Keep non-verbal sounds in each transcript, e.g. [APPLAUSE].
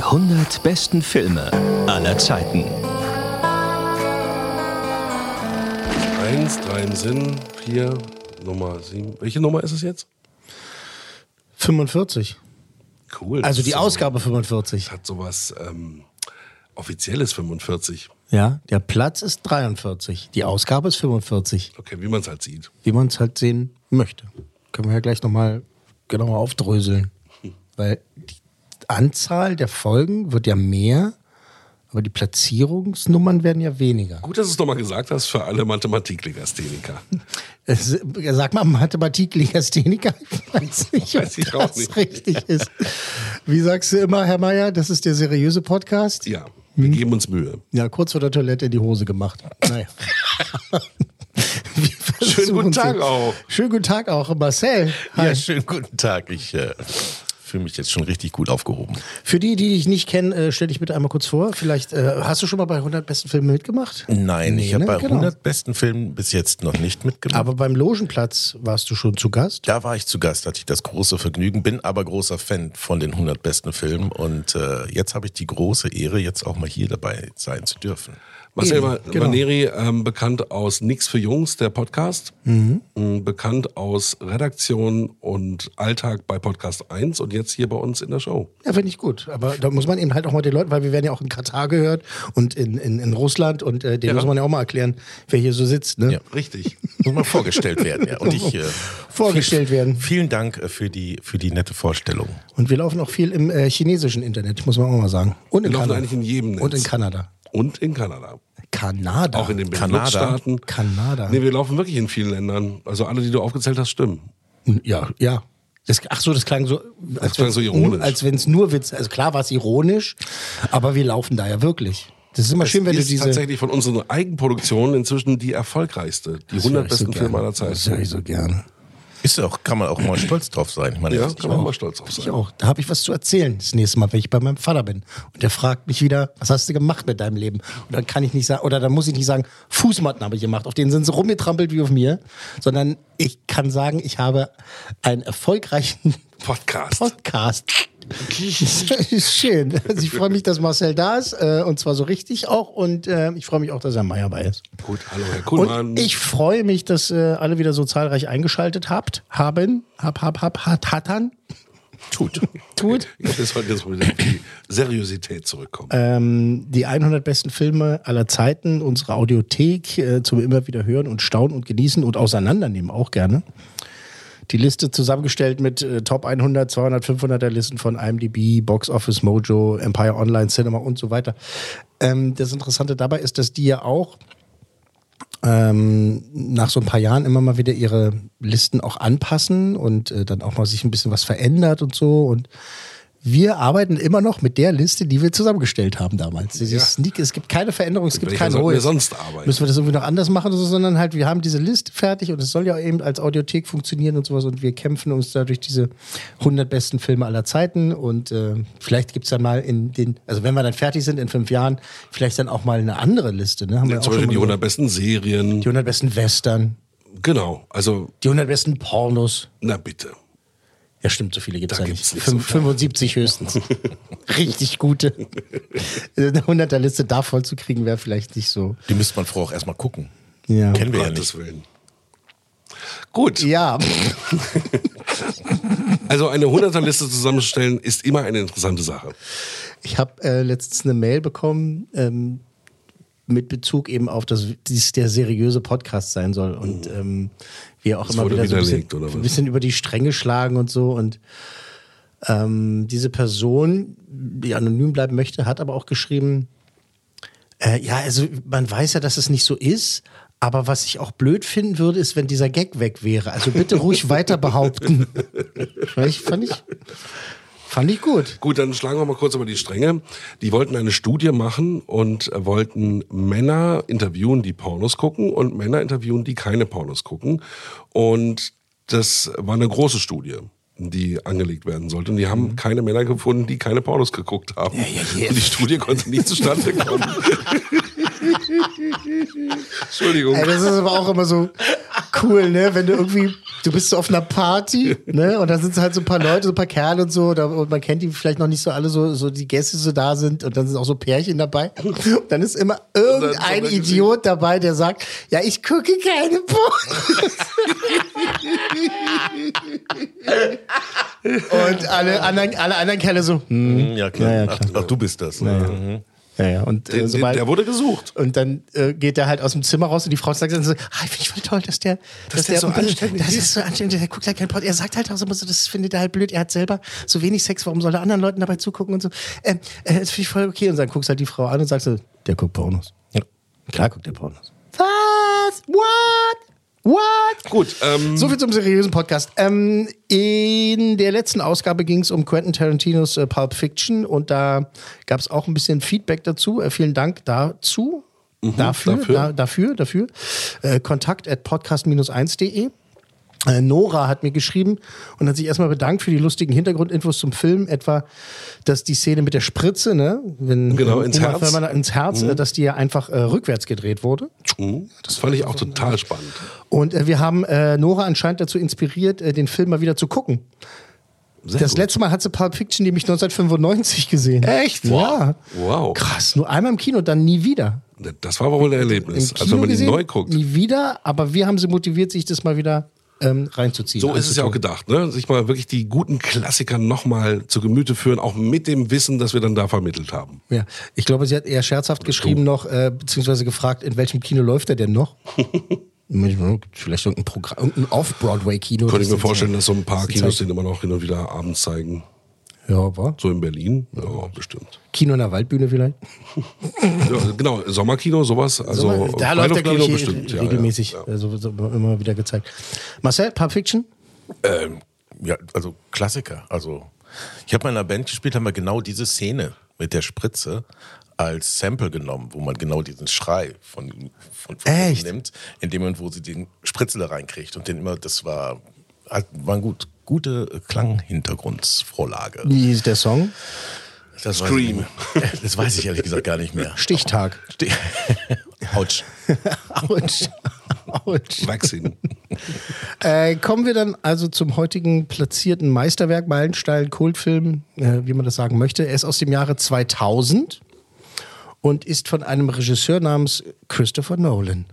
Die 100 besten Filme aller Zeiten. Eins, drei im Sinn, vier, Nummer sieben. Welche Nummer ist es jetzt? 45. Cool. Also die ist Ausgabe 45. So, hat sowas ähm, Offizielles 45. Ja, der Platz ist 43. Die Ausgabe ist 45. Okay, wie man es halt sieht. Wie man es halt sehen möchte. Können wir ja gleich nochmal genauer aufdröseln. Weil die Anzahl der Folgen wird ja mehr, aber die Platzierungsnummern werden ja weniger. Gut, dass du es nochmal gesagt hast für alle Mathematiklegastheniker. Es, sag mal Mathematiklegastheniker. Ich weiß [LAUGHS] nicht, Weiß ob ich auch das nicht. richtig ist. Wie sagst du immer, Herr Meier, das ist der seriöse Podcast? Ja, wir Hm. geben uns Mühe. Ja, kurz vor der Toilette in die Hose gemacht. Naja. [LAUGHS] Wir Schönen guten Tag sie. auch. Schönen guten Tag auch, Marcel. Hi. Ja, schönen guten Tag. Ich äh, fühle mich jetzt schon richtig gut aufgehoben. Für die, die dich nicht kennen, äh, stell dich bitte einmal kurz vor. Vielleicht äh, hast du schon mal bei 100 besten Filmen mitgemacht? Nein, Nee, ich habe ne? bei Genau. 100 besten Filmen bis jetzt noch nicht mitgemacht. Aber beim Logenplatz warst du schon zu Gast. da war ich zu Gast, hatte ich das große Vergnügen, bin aber großer Fan von den 100 besten Filmen und äh, jetzt habe ich die große Ehre, jetzt auch mal hier dabei sein zu dürfen. Marcel genau. Maneri, ähm, bekannt aus Nix für Jungs, der Podcast. Mhm. Ähm, Bekannt aus Redaktion und Alltag bei Podcast 1 und jetzt hier bei uns in der Show. Ja, finde ich gut. Aber da muss man eben halt auch mal den Leuten, weil wir werden ja auch in Katar gehört und in, in, in Russland und äh, denen Ja. muss man ja auch mal erklären, wer hier so sitzt. Ne? Ja. Richtig. Muss mal vorgestellt werden, ja. Und ich, äh, [LAUGHS] Vorgestellt werden. Vielen Dank äh, für die, für die nette Vorstellung. Und wir laufen auch viel im äh, chinesischen Internet, muss man auch mal sagen. Und in Wir laufen Kanada. eigentlich in jedem Netz. Und in Kanada. Und in Kanada. Kanada. Auch in den. Benelux-Staaten. Kanada. Nee, wir laufen wirklich in vielen Ländern. Also alle, die du aufgezählt hast, stimmen. Ja, ja. Das, ach so, das klang so, als, klang so ironisch. als wenn es nur Witz, also klar war es ironisch, aber wir laufen da ja wirklich. Das ist immer schön, wenn du diese. tatsächlich von unseren Eigenproduktionen inzwischen die erfolgreichste. Die 100 Das höre besten so Filme aller Zeit. Das höre ich so gerne. Ist auch, kann man auch mal [CLEARS THROAT] stolz drauf sein. Ich meine, Ja, kann man mal stolz drauf Ich sein. auch. Da habe ich was zu erzählen das nächste Mal, wenn ich bei meinem Vater bin. Und der fragt mich wieder, was hast du gemacht mit deinem Leben? Und dann kann ich nicht sagen, oder dann muss ich nicht sagen, Fußmatten habe ich gemacht, auf denen sind sie rumgetrampelt wie auf mir, sondern ich kann sagen, ich habe einen erfolgreichen Podcast. Podcast. Das [LAUGHS] ist schön. Also ich freue mich, dass Marcel da ist äh, und zwar so richtig auch und äh, ich freue mich auch, dass Herr Meier bei ist. Gut, hallo Herr Kuhlmann. Und ich freue mich, dass äh, alle wieder so zahlreich eingeschaltet habt, haben, hab, hab, hab, hat, hattern, tut. [LAUGHS] tut. Ich will heute jetzt wieder auf die Seriosität zurückkommen. Ähm, die 100 besten Filme aller Zeiten, unsere Audiothek äh, zum immer wieder hören und staunen und genießen und auseinandernehmen auch gerne. Die Liste zusammengestellt mit äh, Top 100, 200, 500er Listen von IMDb, Box Office Mojo, Empire Online Cinema und so weiter. Ähm, das Interessante dabei ist, dass die ja auch ähm, nach so ein paar Jahren immer mal wieder ihre Listen auch anpassen und äh, dann auch mal sich ein bisschen was verändert und so. Und wir arbeiten immer noch mit der Liste, die wir zusammengestellt haben damals. Ja. Sneak, es gibt keine Veränderung, es gibt welcher kein sollten oh, wir sonst arbeiten? Müssen wir das irgendwie noch anders machen, sondern halt, wir haben diese Liste fertig und es soll ja eben als Audiothek funktionieren und sowas und wir kämpfen uns da durch diese 100 besten Filme aller Zeiten und äh, vielleicht gibt es dann mal in den, also wenn wir dann fertig sind in fünf Jahren, vielleicht dann auch mal eine andere Liste. Ne? Haben wir Ja, auch zum Beispiel die gesagt. 100 besten Serien. die 100 besten Western, Genau, also, die 100 besten Pornos. na bitte. Ja, stimmt, so viele gibt es ja nicht. nicht Fünf- so viele. 75 höchstens. [LAUGHS] Richtig gute. Eine 100er Liste da voll zu kriegen, wäre vielleicht nicht so. Die müsste man vorher auch erstmal gucken. Ja. Kennen wir ja Gottes nicht. Willen. Gut, Ja, [LAUGHS] also eine 100er-Liste zusammenzustellen ist immer eine interessante Sache. ich habe äh, letztens eine Mail bekommen ähm, mit Bezug eben auf, dass dies der seriöse Podcast sein soll und ähm, wir auch Das immer wieder so ein bisschen, ein bisschen über die Stränge schlagen und so und ähm, diese Person, die anonym bleiben möchte, hat aber auch geschrieben, Äh, ja, also man weiß ja, dass es nicht so ist. Aber was ich auch blöd finden würde, ist, wenn dieser Gag weg wäre. Also bitte ruhig weiter behaupten. [LAUGHS] ich, fand ich, fand ich gut. Gut, dann schlagen wir mal kurz über die Stränge. Die wollten eine Studie machen und wollten Männer interviewen, die Pornos gucken und Männer interviewen, die keine Pornos gucken. Und das war eine große Studie die angelegt werden sollte. Und die haben keine Männer gefunden, die keine Pornos geguckt haben. Ja, ja, ja. Und die Studie konnte nicht zustande kommen. [LAUGHS] Entschuldigung. Ey, das ist aber auch immer so cool, ne? Wenn du irgendwie, du bist so auf einer Party, ne? Und da sitzen halt so ein paar Leute, so ein paar Kerle und so, da, und man kennt die vielleicht noch nicht so alle, so, so die Gäste so da sind und dann sind auch so Pärchen dabei. Und dann ist immer irgendein dann- Idiot dabei, der sagt, ja, ich gucke keine Pornos. [LAUGHS] und alle anderen, alle anderen Kerle so, hm. Ja, klar. Ja, ja, Ach, klar. ach, du bist das. Mhm. Ja, ja. Und äh, Den, sobald, der wurde gesucht. und dann äh, geht er halt aus dem Zimmer raus und die Frau sagt dann so, ah, finde ich voll toll, dass der, dass, der so anständig das ist. so anständig, der guckt halt kein Pod. Er sagt halt auch so, das findet er halt blöd, er hat selber so wenig Sex, warum soll er anderen Leuten dabei zugucken und so. Ähm, äh, das finde ich voll okay. Und dann guckst halt die Frau an und sagst so, der guckt Pornos. Ja. Klar guckt der Pornos. Was? What? What? Gut, ähm, So viel zum seriösen Podcast. Ähm, in der letzten Ausgabe ging es um Quentin Tarantinos äh, Pulp Fiction und da gab es auch ein bisschen Feedback dazu. Äh, vielen Dank dazu. dafür, dafür. Da, dafür, dafür. Äh, Kontakt at podcast-1.de. Äh, Nora hat mir geschrieben und hat sich erstmal bedankt für die lustigen Hintergrundinfos zum Film, etwa, dass die Szene mit der Spritze, ne, wenn Genau, ins Herz. Mhm. Thurman ins Herz, äh, dass die ja einfach äh, rückwärts gedreht wurde. das fand ich auch total spannend. Und äh, wir haben äh, Nora anscheinend dazu inspiriert, äh, den Film mal wieder zu gucken. Sehr das gut. letzte Mal hat sie Pulp Fiction nämlich 1995 gesehen. Echt? Ja. Wow. Krass, nur einmal im Kino, dann nie wieder. Das war wohl ein Im Erlebnis. Kino Also wenn man die gesehen, neu guckt. nie wieder, aber wir haben sie motiviert, sich das mal wieder ähm, reinzuziehen. So ist es ja auch gedacht, ne? Sich mal wirklich die guten Klassiker nochmal zu Gemüte führen, auch mit dem Wissen, das wir dann da vermittelt haben. Ja, ich glaube, sie hat eher scherzhaft geschrieben noch, äh, beziehungsweise gefragt, in welchem Kino läuft er denn noch? [LAUGHS] Vielleicht irgendein irgendein Off-Broadway-Kino. Könnte ich mir vorstellen, dass so ein paar Kinos den immer noch hin und wieder abends zeigen. Ja, war. So in Berlin. Ja, bestimmt. Kino in der Waldbühne vielleicht. Ja, genau, Sommerkino, sowas. Also da läuft er, glaube ich, hier bestimmt. Ja, regelmäßig. Ja, ja. Also so immer wieder gezeigt. Marcel, Pulp Fiction? Ähm, ja, also Klassiker. Also ich habe mal in einer Band gespielt, haben wir genau diese Szene mit der Spritze als Sample genommen, wo man genau diesen Schrei von, von, von Echt? nimmt, in dem Moment, wo sie den Spritzel da reinkriegt. Und den immer, das war, war ein gut, gute Klanghintergrundsvorlage. Wie ist der Song? Das weiß ich nicht mehr. Das weiß ich ehrlich gesagt gar nicht mehr. Stichtag. [LAUGHS] Autsch. Autsch. Autsch. Vaccine. Äh, kommen wir dann also zum heutigen platzierten Meisterwerk, Meilenstein, Kultfilm, äh, wie man das sagen möchte. Er ist aus dem Jahre 2000 und ist von einem Regisseur namens Christopher Nolan.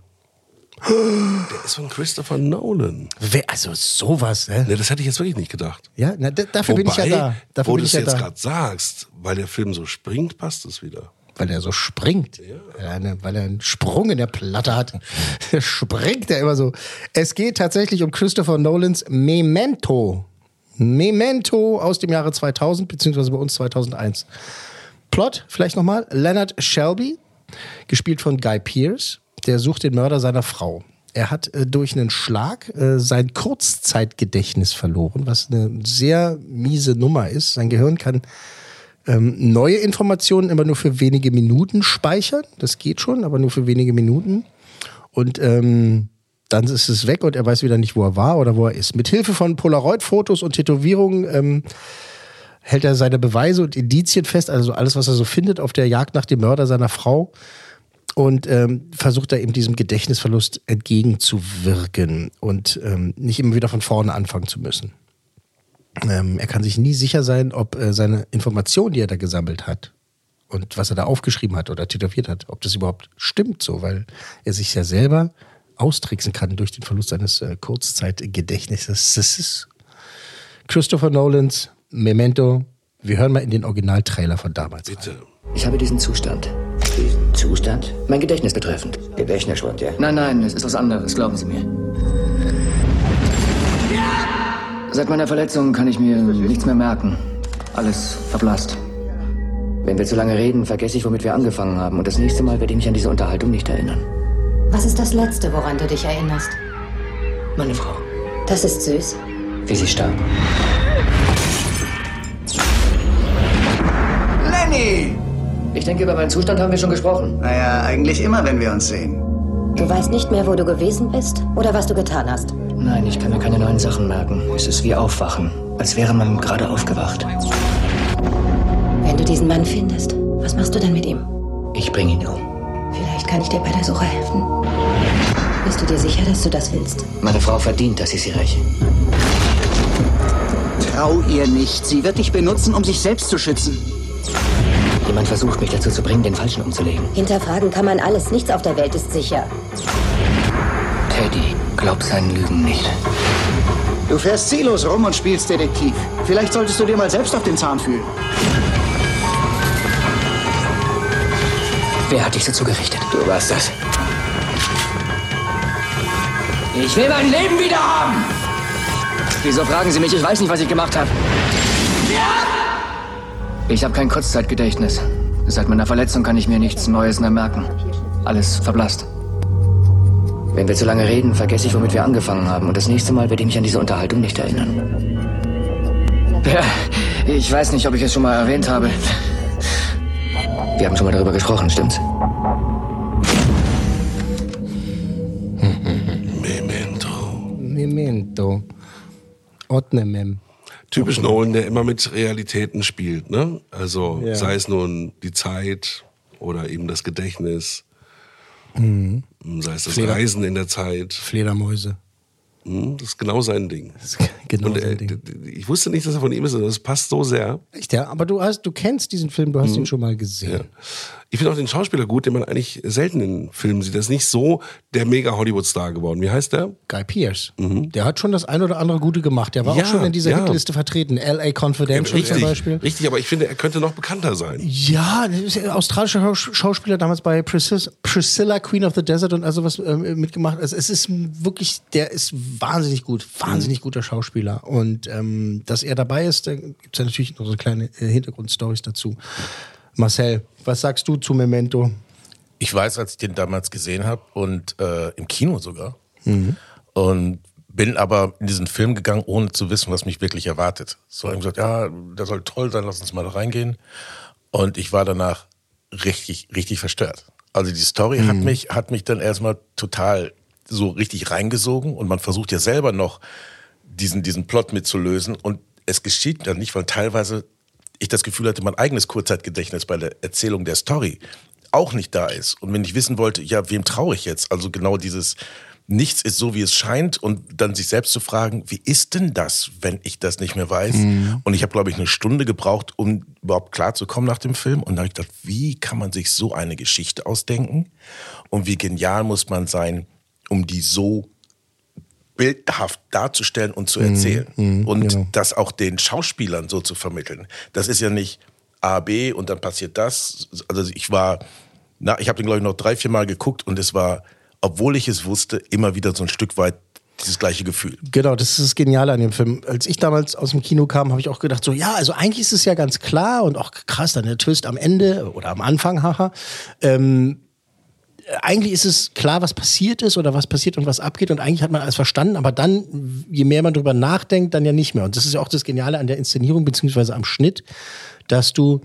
Der ist von Christopher Nolan. Wer, also sowas, ne? Ne, das hätte ich jetzt wirklich nicht gedacht. Ja, na, dafür bin ich ja da. Dafür wo bin du es ja jetzt da. gerade sagst, weil der Film so springt, passt es wieder. Weil er so springt. Weil, er eine, weil er einen Sprung in der Platte hat. [LAUGHS] Der springt er immer so. Es geht tatsächlich um Christopher Nolans Memento. Memento aus dem Jahre 2000, beziehungsweise bei uns 2001. Plot, vielleicht nochmal. Leonard Shelby, gespielt von Guy Pearce, der sucht den Mörder seiner Frau. Er hat äh, durch einen Schlag äh, sein Kurzzeitgedächtnis verloren, was eine sehr miese Nummer ist. Sein Gehirn kann ähm, neue Informationen immer nur für wenige Minuten speichern. Das geht schon, aber nur für wenige Minuten. Und ähm, dann ist es weg und er weiß wieder nicht, wo er war oder wo er ist. Mit Hilfe von Polaroid-Fotos und Tätowierungen ähm, hält er seine Beweise und Indizien fest, also alles, was er so findet auf der Jagd nach dem Mörder seiner Frau. Und ähm, versucht er eben diesem Gedächtnisverlust entgegenzuwirken und ähm, nicht immer wieder von vorne anfangen zu müssen. Ähm, er kann sich nie sicher sein, ob äh, seine Informationen, die er da gesammelt hat und was er da aufgeschrieben hat oder tätowiert hat, ob das überhaupt stimmt so, weil er sich ja selber austricksen kann durch den Verlust seines äh, Kurzzeitgedächtnisses. Das ist Christopher Nolans Memento. Wir hören mal in den Originaltrailer von damals. rein. Bitte. Ich habe diesen Zustand. Zustand? Mein Gedächtnis betreffend. Gedächtnisschwund, ja? Nein, nein, es ist was anderes, glauben Sie mir. Seit meiner Verletzung kann ich mir nichts mehr merken. Alles verblasst. Wenn wir zu lange reden, vergesse ich, womit wir angefangen haben. Und das nächste Mal werde ich mich an diese Unterhaltung nicht erinnern. Was ist das Letzte, woran du dich erinnerst? Meine Frau, Das ist süß. wie sie starb. Lenny! Ich denke, über meinen Zustand haben wir schon gesprochen. Naja, eigentlich immer, wenn wir uns sehen. Du weißt nicht mehr, wo du gewesen bist oder was du getan hast. Nein, ich kann mir keine neuen Sachen merken. Es ist wie Aufwachen, als wäre man gerade aufgewacht. Wenn du diesen Mann findest, was machst du dann mit ihm? Ich bringe ihn um. Vielleicht kann ich dir bei der Suche helfen. Bist du dir sicher, dass du das willst? Meine Frau verdient, dass ich sie räche. Trau ihr nicht. Sie wird dich benutzen, um sich selbst zu schützen. Jemand versucht, mich dazu zu bringen, den Falschen umzulegen. Hinterfragen kann man alles. Nichts auf der Welt ist sicher. Teddy, glaub seinen Lügen nicht. Du fährst ziellos rum und spielst Detektiv. Vielleicht solltest du dir mal selbst auf den Zahn fühlen. Wer hat dich so zugerichtet? Du warst das. Ich will mein Leben wieder haben! Wieso fragen Sie mich? Ich weiß nicht, was ich gemacht habe. Ich habe kein Kurzzeitgedächtnis. Seit meiner Verletzung kann ich mir nichts Neues mehr merken. Alles verblasst. Wenn wir zu lange reden, vergesse ich, womit wir angefangen haben. Und das nächste Mal werde ich mich an diese Unterhaltung nicht erinnern. Ja, ich weiß nicht, ob ich es schon mal erwähnt habe. Wir haben schon mal darüber gesprochen, stimmt's? Memento. Memento. Otnemem. Typisch Nolan, der immer mit Realitäten spielt, ne? Also Ja. sei es nun die Zeit oder eben das Gedächtnis, Mhm. sei es das Fleder- Reisen in der Zeit. Fledermäuse. Hm, Das ist genau sein Ding. [LAUGHS] Genau Und sein äh, Ding. ich wusste nicht, dass er von ihm ist, und das passt so sehr. Echt, ja? Aber du hast, du kennst diesen Film, du hast ihn schon mal gesehen. Mhm. Ja. Ich finde auch den Schauspieler gut, den man eigentlich selten in Filmen sieht. Der ist nicht so der mega Hollywood-Star geworden. Wie heißt der? Guy Pearce. Der hat schon das ein oder andere Gute gemacht. Der war Mhm. Ja, auch schon in dieser ja. Hitliste vertreten. L.A. Confidential zum Beispiel. richtig, aber ich finde, er könnte noch bekannter sein. Ja, australischer Schaus- Schauspieler damals bei Priscilla, Priscilla, Queen of the Desert und also was ähm, mitgemacht. Also es ist wirklich, der ist wahnsinnig gut, wahnsinnig guter Schauspieler. Und ähm, dass er dabei ist, da gibt es ja natürlich noch so kleine äh, Hintergrundstories dazu. Marcel, was sagst du zu Memento? Ich weiß, als ich den damals gesehen habe und äh, im Kino sogar. Mhm. Und bin aber in diesen Film gegangen, ohne zu wissen, was mich wirklich erwartet. So, ich hab gesagt, ja, der soll toll sein, lass uns mal reingehen. Und ich war danach richtig, richtig verstört. Also die Story hat mich, hat mich dann erstmal total so richtig reingesogen und man versucht ja selber noch diesen, diesen Plot mitzulösen und es geschieht dann nicht, weil teilweise ich das Gefühl hatte, mein eigenes Kurzzeitgedächtnis bei der Erzählung der Story auch nicht da ist. Und wenn ich wissen wollte, ja, wem traue ich jetzt? Also genau dieses Nichts ist so, wie es scheint und dann sich selbst zu fragen, wie ist denn das, wenn ich das nicht mehr weiß? Und ich habe, glaube ich, eine Stunde gebraucht, um überhaupt klarzukommen nach dem Film. Und da habe ich gedacht, wie kann man sich so eine Geschichte ausdenken? Und wie genial muss man sein, um die so bildhaft darzustellen und zu erzählen. und das auch den Schauspielern so zu vermitteln. Das ist ja nicht A, B und dann passiert das. Also ich war, na, ich habe den, glaube ich, noch drei, vier Mal geguckt und es war, obwohl ich es wusste, immer wieder so ein Stück weit dieses gleiche Gefühl. Genau, das ist das Geniale an dem Film. Als ich damals aus dem Kino kam, habe ich auch gedacht, so, ja, also eigentlich ist es ja ganz klar und auch krass, dann der Twist am Ende oder am Anfang, haha. Ähm, eigentlich ist es klar, was passiert ist oder was passiert und was abgeht und eigentlich hat man alles verstanden, aber dann, je mehr man drüber nachdenkt, dann ja nicht mehr. Und das ist ja auch das Geniale an der Inszenierung beziehungsweise am Schnitt, dass du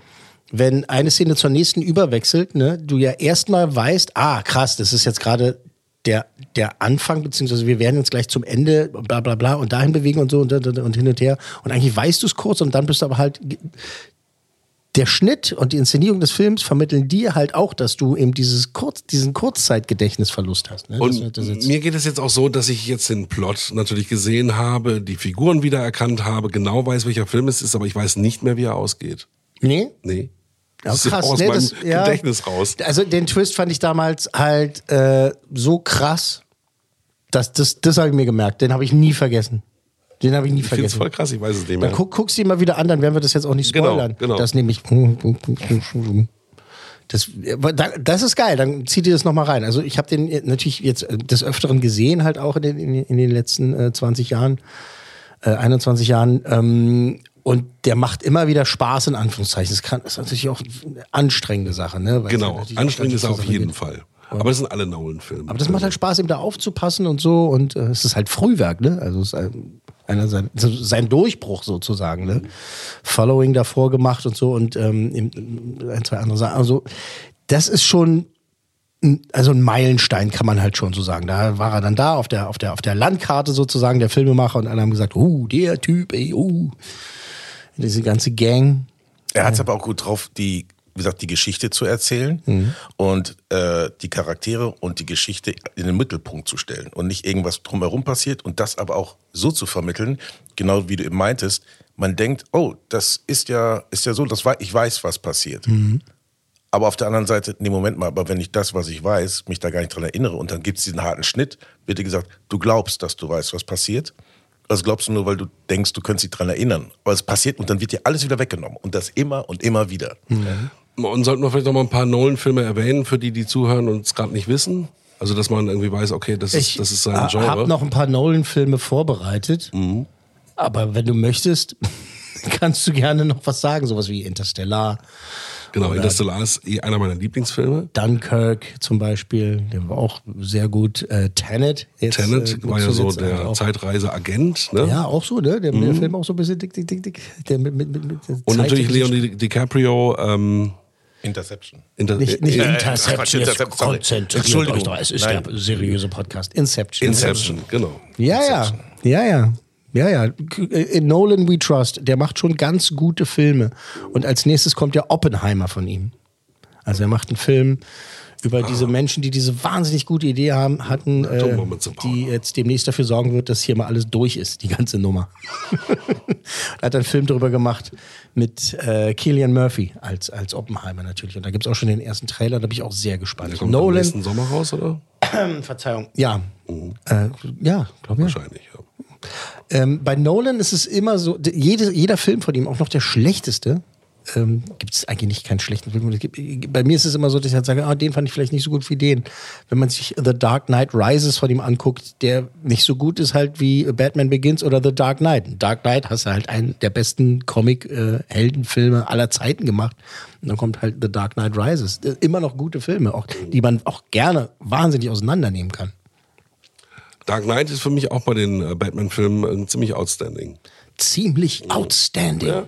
wenn eine Szene zur nächsten überwechselt, ne, du ja erstmal weißt, ah, krass, das ist jetzt gerade der, der Anfang, beziehungsweise wir werden jetzt gleich zum Ende, bla bla bla, und dahin bewegen und so und, und, und hin und her. Und eigentlich weißt du es kurz und dann bist du aber halt. Der Schnitt und die Inszenierung des Films vermitteln dir halt auch, dass du eben dieses Kurz, diesen Kurzzeitgedächtnisverlust hast. Ne? Und Das- das mir geht es jetzt auch so, dass ich jetzt den Plot natürlich gesehen habe, die Figuren wiedererkannt habe, genau weiß, welcher Film es ist, aber ich weiß nicht mehr, wie er ausgeht. nee? Nee. Ja, Das ist krass, aus ne, meinem das- ja. Gedächtnis raus. Also den Twist fand ich damals halt äh, so krass, dass das, das habe ich mir gemerkt. Den habe ich nie vergessen. Den habe ich nie Ich vergessen. voll krass, ich weiß es nicht Dann mehr. guck, guckst du ihn mal wieder an, dann werden wir das jetzt auch nicht Genau, spoilern. genau. Das nehme ich. Das, das ist geil, dann zieh dir das nochmal rein. Also ich habe den natürlich jetzt des Öfteren gesehen, halt auch in den, in den- letzten äh, 20 Jahren, äh, 21 Jahren. Ähm, Und der macht immer wieder Spaß, in Anführungszeichen. Das, kann, das ist natürlich auch eine anstrengende Sache. Ne? Weil Genau, anstrengend ist auf jeden geht. Fall. Aber das sind alle Nolan-Filme. Aber das macht halt Spaß, ihm da aufzupassen und so. Und äh, es ist halt Frühwerk, ne? Also es ist ein, einer sein, sein Durchbruch sozusagen, ne? Following davor gemacht und so und ähm, ein, zwei andere Sachen. Also das ist schon also ein Meilenstein, kann man halt schon so sagen. Da war er dann da auf der, auf der, auf der Landkarte sozusagen, der Filmemacher, und alle haben gesagt, uh, der Typ, ey, uh. Diese ganze Gang. Er hat es aber auch gut drauf, die, wie gesagt, die Geschichte zu erzählen Mhm. und äh, die Charaktere und die Geschichte in den Mittelpunkt zu stellen und nicht irgendwas drumherum passiert und das aber auch so zu vermitteln, genau wie du eben meintest. Man denkt, oh, das ist ja, ist ja so, das war, ich weiß, was passiert. Mhm. Aber auf der anderen Seite, nee, Moment mal, aber wenn ich das, was ich weiß, mich da gar nicht dran erinnere und dann gibt es diesen harten Schnitt, wird dir gesagt, du glaubst, dass du weißt, was passiert. Das glaubst du nur, weil du denkst, du könntest dich dran erinnern. Aber es passiert und dann wird dir alles wieder weggenommen. Und das immer und immer wieder. Und sollten wir vielleicht noch mal ein paar Nolan-Filme erwähnen, für die, die zuhören und es gerade nicht wissen? Also, dass man irgendwie weiß, okay, das ist, das ist sein habe Genre. noch ein paar Nolan-Filme vorbereitet. Mhm. Aber wenn du möchtest, [LAUGHS] kannst du gerne noch was sagen. Sowas wie Interstellar, Genau, Oder- Interstellar ist eh einer meiner Lieblingsfilme. Dunkirk zum Beispiel. Der war auch sehr gut. Äh, Tenet. Jetzt, Tenet äh, war ja so der. Zeitreise-Agent. Ne? Ja, auch so, ne? Der, der Film auch so ein bisschen dick, dick, dick, dick. Der mit, mit, mit, mit Und natürlich Leonardo Di- DiCaprio. Ähm, Interception. Inter Nicht, nicht äh, Interception, Quatsch, Interception, konzentriert Entschuldigung. euch doch. Es ist Nein. der seriöse Podcast. Inception. Inception, genau. Ja, ja, ja, ja. Ja, ja. In Nolan We Trust, der macht schon ganz gute Filme. Und als nächstes kommt ja Oppenheimer von ihm. Also er macht einen Film über diese Menschen, die diese wahnsinnig gute Idee haben, hatten, äh, die jetzt demnächst dafür sorgen wird, dass hier mal alles durch ist, die ganze Nummer. [LAUGHS] er hat einen Film darüber gemacht mit äh, Killian Murphy als, als Oppenheimer natürlich. Und da gibt es auch schon den ersten Trailer, da bin ich auch sehr gespannt. Der kommt Nolan, nächsten Sommer raus, oder? [CLEARS THROAT] Verzeihung, ja. Äh, ja, glaube ich. Wahrscheinlich, ja. Ähm, bei Nolan ist es immer so, jede, jeder Film von ihm, auch noch der schlechteste, ähm, gibt es eigentlich nicht keinen schlechten Film. Bei mir ist es immer so, dass ich halt sage, ah, den fand ich vielleicht nicht so gut wie den. Wenn man sich The Dark Knight Rises von ihm anguckt, der nicht so gut ist halt wie Batman Begins oder The Dark Knight. Dark Knight hast du halt einen der besten Comic-Heldenfilme aller Zeiten gemacht. Und dann kommt halt The Dark Knight Rises. Äh, Immer noch gute Filme, auch, die man auch gerne wahnsinnig auseinandernehmen kann. Dark Knight ist für mich auch bei den äh, Batman-Filmen ziemlich outstanding. ziemlich outstanding.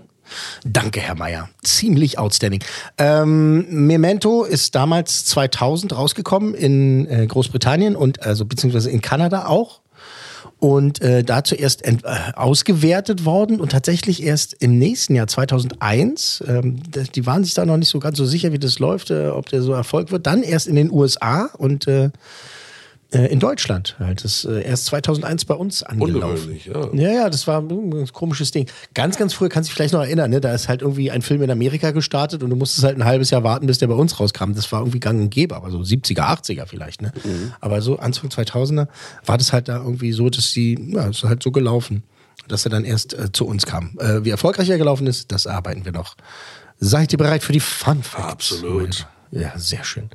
Danke, Herr Meier. Ziemlich outstanding. Ähm, Memento ist damals 2000 rausgekommen in äh, Großbritannien und also beziehungsweise in Kanada auch. Und äh, da zuerst ent- äh, ausgewertet worden und tatsächlich erst im nächsten Jahr 2001. Ähm, die waren sich da noch nicht so ganz so sicher, wie das läuft, äh, ob der so Erfolg wird. Dann erst in den USA und äh, in Deutschland. Halt. Das ist äh, erst 2001 bei uns angelaufen. Ja. Ja, ja, das war ein komisches Ding. Ganz, ganz früher, kannst du dich vielleicht noch erinnern, ne? da ist halt irgendwie ein Film in Amerika gestartet und du musstest halt ein halbes Jahr warten, bis der bei uns rauskam. Das war irgendwie gang und gäbe, aber so 70er, 80er vielleicht. Ne? Aber so Anfang 2000er war das halt da irgendwie so, dass sie, ja, es ist halt so gelaufen, dass er dann erst äh, zu uns kam. Äh, wie erfolgreich er gelaufen ist, das arbeiten wir noch. Seid ihr bereit für die Fun Facts? Absolut. Ja, sehr schön.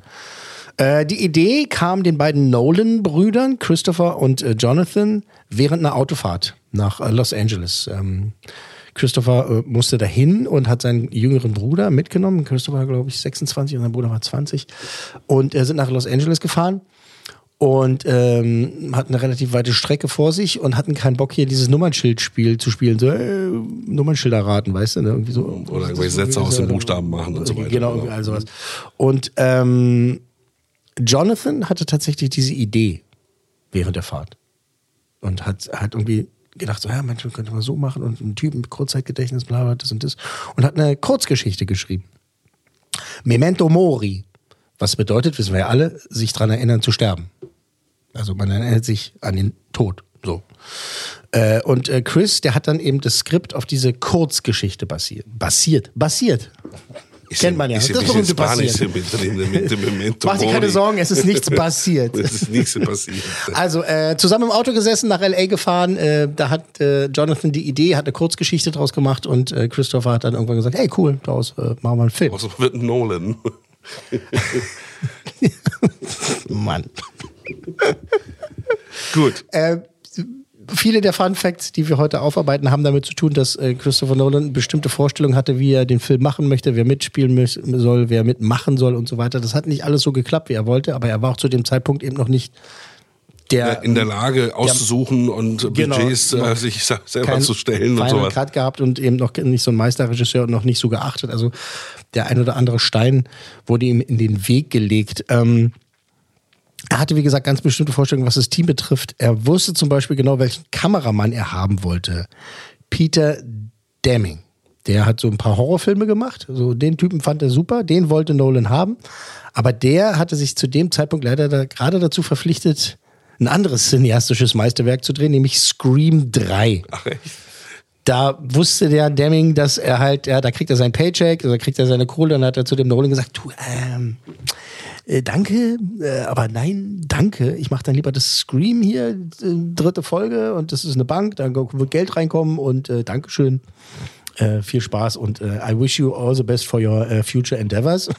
Äh, die Idee kam den beiden Nolan-Brüdern, Christopher und äh, Jonathan, während einer Autofahrt nach äh, Los Angeles. Ähm, Christopher äh, musste dahin und hat seinen jüngeren Bruder mitgenommen. Christopher war, glaube ich, 26 und sein Bruder war 20. Und äh, sind nach Los Angeles gefahren und ähm, hatten eine relativ weite Strecke vor sich und hatten keinen Bock, hier dieses Nummernschildspiel zu spielen. So, äh, Nummernschilder raten, weißt du? Ne? Irgendwie so, Oder irgendwelche Sätze aus den Buchstaben machen und so weiter. Genau, irgendwie all sowas. Und ähm, Jonathan hatte tatsächlich diese Idee während der Fahrt. Und hat, hat irgendwie gedacht, so, ja, Mensch, könnte man so machen und ein Typ mit Kurzzeitgedächtnis, bla, bla, das und das. Und hat eine Kurzgeschichte geschrieben. Memento Mori. Was bedeutet, wissen wir ja alle, sich daran erinnern zu sterben. Also man erinnert sich an den Tod. So. Äh, und äh, Chris, der hat dann eben das Skript auf diese Kurzgeschichte basiert. Basiert. Basiert. Kennt man ja. Ist das ist berühmte passiert. dem, mit dem Memento Mach dir keine. Sorgen, es ist nichts [LAUGHS] passiert. Es ist nichts passiert. Also äh, zusammen im Auto gesessen, nach L.A. gefahren. Äh, da hat äh, Jonathan die Idee, hat eine Kurzgeschichte draus gemacht und äh, Christopher hat dann irgendwann gesagt, hey cool, daraus äh, machen wir einen Film. Außer wird Nolan. [LAUGHS] [LAUGHS] Mann. Gut. Äh, viele der Fun Facts, die wir heute aufarbeiten, haben damit zu tun, dass äh, Christopher Nolan bestimmte Vorstellungen hatte, wie er den Film machen möchte, wer mitspielen soll, wer mitmachen soll und so weiter. Das hat nicht alles so geklappt, wie er wollte, aber er war auch zu dem Zeitpunkt eben noch nicht der in der Lage auszusuchen und Genau. Budgets äh, Noch sich selber zu stellen und sowas. Cut gehabt und eben noch nicht so ein Meisterregisseur und noch nicht so geachtet. Also der ein oder andere Stein wurde ihm in den Weg gelegt. Ähm, er hatte, wie gesagt, ganz bestimmte Vorstellungen, was das Team betrifft. Er wusste zum Beispiel genau, welchen Kameramann er haben wollte. Peter Deming. Der hat so ein paar Horrorfilme gemacht. So den Typen fand er super. Den wollte Nolan haben. Aber der hatte sich zu dem Zeitpunkt leider da, gerade dazu verpflichtet, ein anderes cineastisches Meisterwerk zu drehen, nämlich Scream 3 Ach, echt? da wusste der Deming, dass er halt, ja, da kriegt er sein Paycheck, da kriegt er seine Kohle, dann hat er zu dem Nolan gesagt, du, ähm, äh, danke, äh, aber nein, danke, ich mache dann lieber das Scream hier, äh, dritte Folge und das ist eine Bank, da wird Geld reinkommen und äh, Dankeschön, äh, viel Spaß und äh, I wish you all the best for your future endeavors.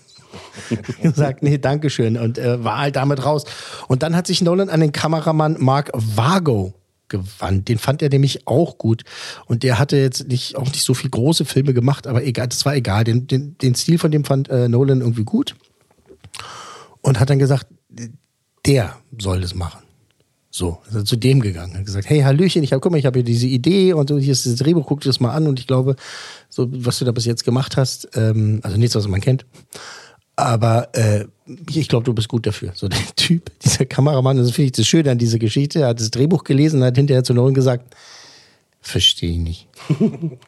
[LAUGHS] gesagt, nee, Dankeschön und war halt damit raus. Und dann hat sich Nolan an den Kameramann Mark Vago gewandt. Den fand er nämlich auch gut. Und der hatte jetzt nicht, auch nicht so viel große Filme gemacht, aber egal, das war egal. Den, den, den Stil von dem fand äh, Nolan irgendwie gut. Und hat dann gesagt, der soll das machen. So, ist zu dem gegangen, hat gesagt, hey Hallöchen, ich habe, guck mal, ich habe hier diese Idee und so, hier ist das Drehbuch, guck dir das mal an und ich glaube, so was du da bis jetzt gemacht hast, ähm, also nichts, was man kennt, aber äh, ich glaube, du bist gut dafür. So [LAUGHS] der Typ, dieser Kameramann, das finde ich das Schöne an dieser Geschichte, hat das Drehbuch gelesen und hat hinterher zu Nolan gesagt, verstehe ich nicht. [LAUGHS]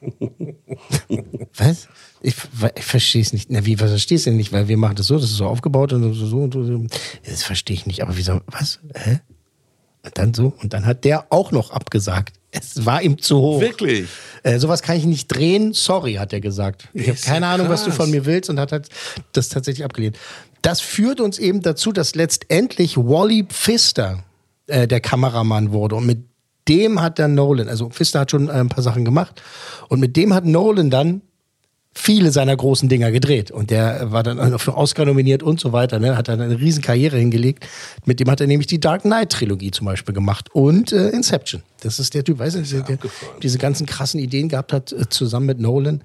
was? Ich, ich verstehe es nicht. Na, wie, was verstehst du denn nicht? Weil wir machen das so, das ist so aufgebaut und so, so und so. Das verstehe ich nicht. Aber wieso, was? Hä? Und dann so. Und dann hat der auch noch abgesagt. Es war ihm zu hoch. Wirklich? Äh, sowas kann ich nicht drehen. Sorry, hat er gesagt. Ich habe keine Ahnung, was du krass. von mir willst und hat halt das tatsächlich abgelehnt. Das führt uns eben dazu, dass letztendlich Wally Pfister äh, der Kameramann wurde. Und mit dem hat dann Nolan, also Pfister hat schon äh, ein paar Sachen gemacht. Und mit dem hat Nolan dann viele seiner großen Dinger gedreht. Und der war dann für Oscar nominiert und so weiter. Ne? Hat dann eine riesen Karriere hingelegt. Mit dem hat er nämlich die Dark Knight Trilogie zum Beispiel gemacht und äh, Inception. Das ist der Typ, weißt du, der, der diese ganzen krassen Ideen gehabt hat, äh, zusammen mit Nolan.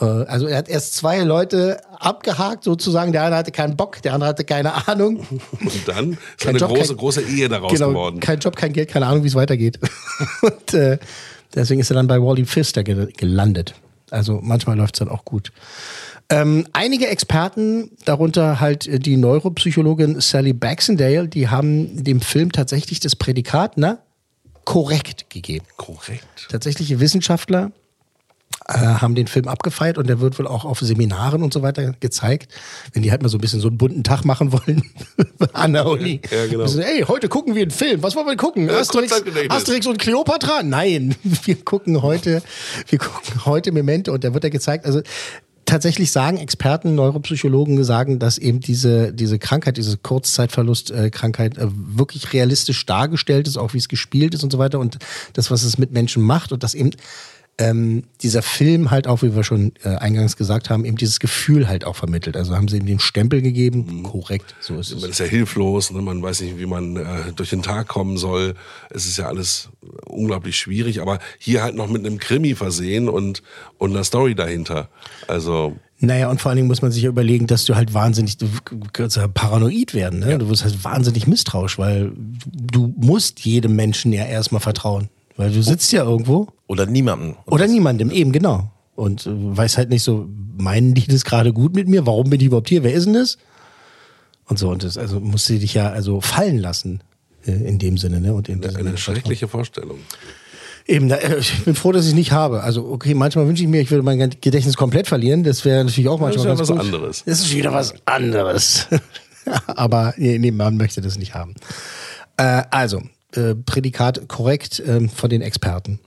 Äh, also er hat erst zwei Leute abgehakt, sozusagen. Der eine hatte keinen Bock, der andere hatte keine Ahnung. [LAUGHS] Und dann ist eine Job, große, kein- große Ehe daraus genau, geworden. kein Job, kein Geld, keine Ahnung, wie es weitergeht. [LAUGHS] und äh, deswegen ist er dann bei Wally Pfister ge gelandet. Also manchmal läuft es dann auch gut. Ähm, einige Experten, darunter halt äh, die Neuropsychologin Sally Baxendale, die haben dem Film tatsächlich das Prädikat, na, korrekt gegeben. Korrekt. Tatsächliche Wissenschaftler äh, haben den Film abgefeiert und der wird wohl auch auf Seminaren und so weiter gezeigt. Wenn die halt mal so ein bisschen so einen bunten Tag machen wollen an der Uni. Ja, genau. Also, ey, heute gucken wir einen Film. Was wollen wir gucken? Ja, Asterix. Asterix und Cleopatra? Nein, [LAUGHS] wir gucken heute, wir gucken heute Memento und da wird er gezeigt. Also tatsächlich sagen Experten, Neuropsychologen sagen, dass eben diese, diese Krankheit, diese Kurzzeitverlust-Krankheit äh, wirklich realistisch dargestellt ist, auch wie es gespielt ist und so weiter und das, was es mit Menschen macht und dass eben ähm, dieser Film halt auch, wie wir schon äh, eingangs gesagt haben, eben dieses Gefühl halt auch vermittelt. Also haben sie ihm den Stempel gegeben, korrekt, so ist es. Man ist ja hilflos, ne? man weiß nicht, wie man äh, durch den Tag kommen soll. Es ist ja alles unglaublich schwierig, aber hier halt noch mit einem Krimi versehen und, und einer Story dahinter. Also, Naja, und vor allen Dingen muss man sich ja überlegen, dass du halt wahnsinnig, du kannst ja paranoid werden, ne? Du wirst halt wahnsinnig misstrauisch, weil du musst jedem Menschen ja erstmal vertrauen. Weil du sitzt ja irgendwo. Oder niemandem. Oder das- niemandem, eben, genau. Und äh, weiß halt nicht so, meinen die das gerade gut mit mir? Warum bin ich überhaupt hier? Wer ist denn das? Und so, und das, also musst du dich ja also fallen lassen, äh, in dem Sinne, ne? Und in diesem eine schreckliche Vorstellung. Eben, da, äh, ich bin froh, dass ich es nicht habe. Also, okay, manchmal wünsche ich mir, ich würde mein Gedächtnis komplett verlieren. Das wäre natürlich auch manchmal ja ganz was gut. anderes. Das ist wieder was anderes. [LAUGHS] Aber nee, nee, man möchte das nicht haben. Äh, also, äh, Prädikat korrekt ähm, von den Experten.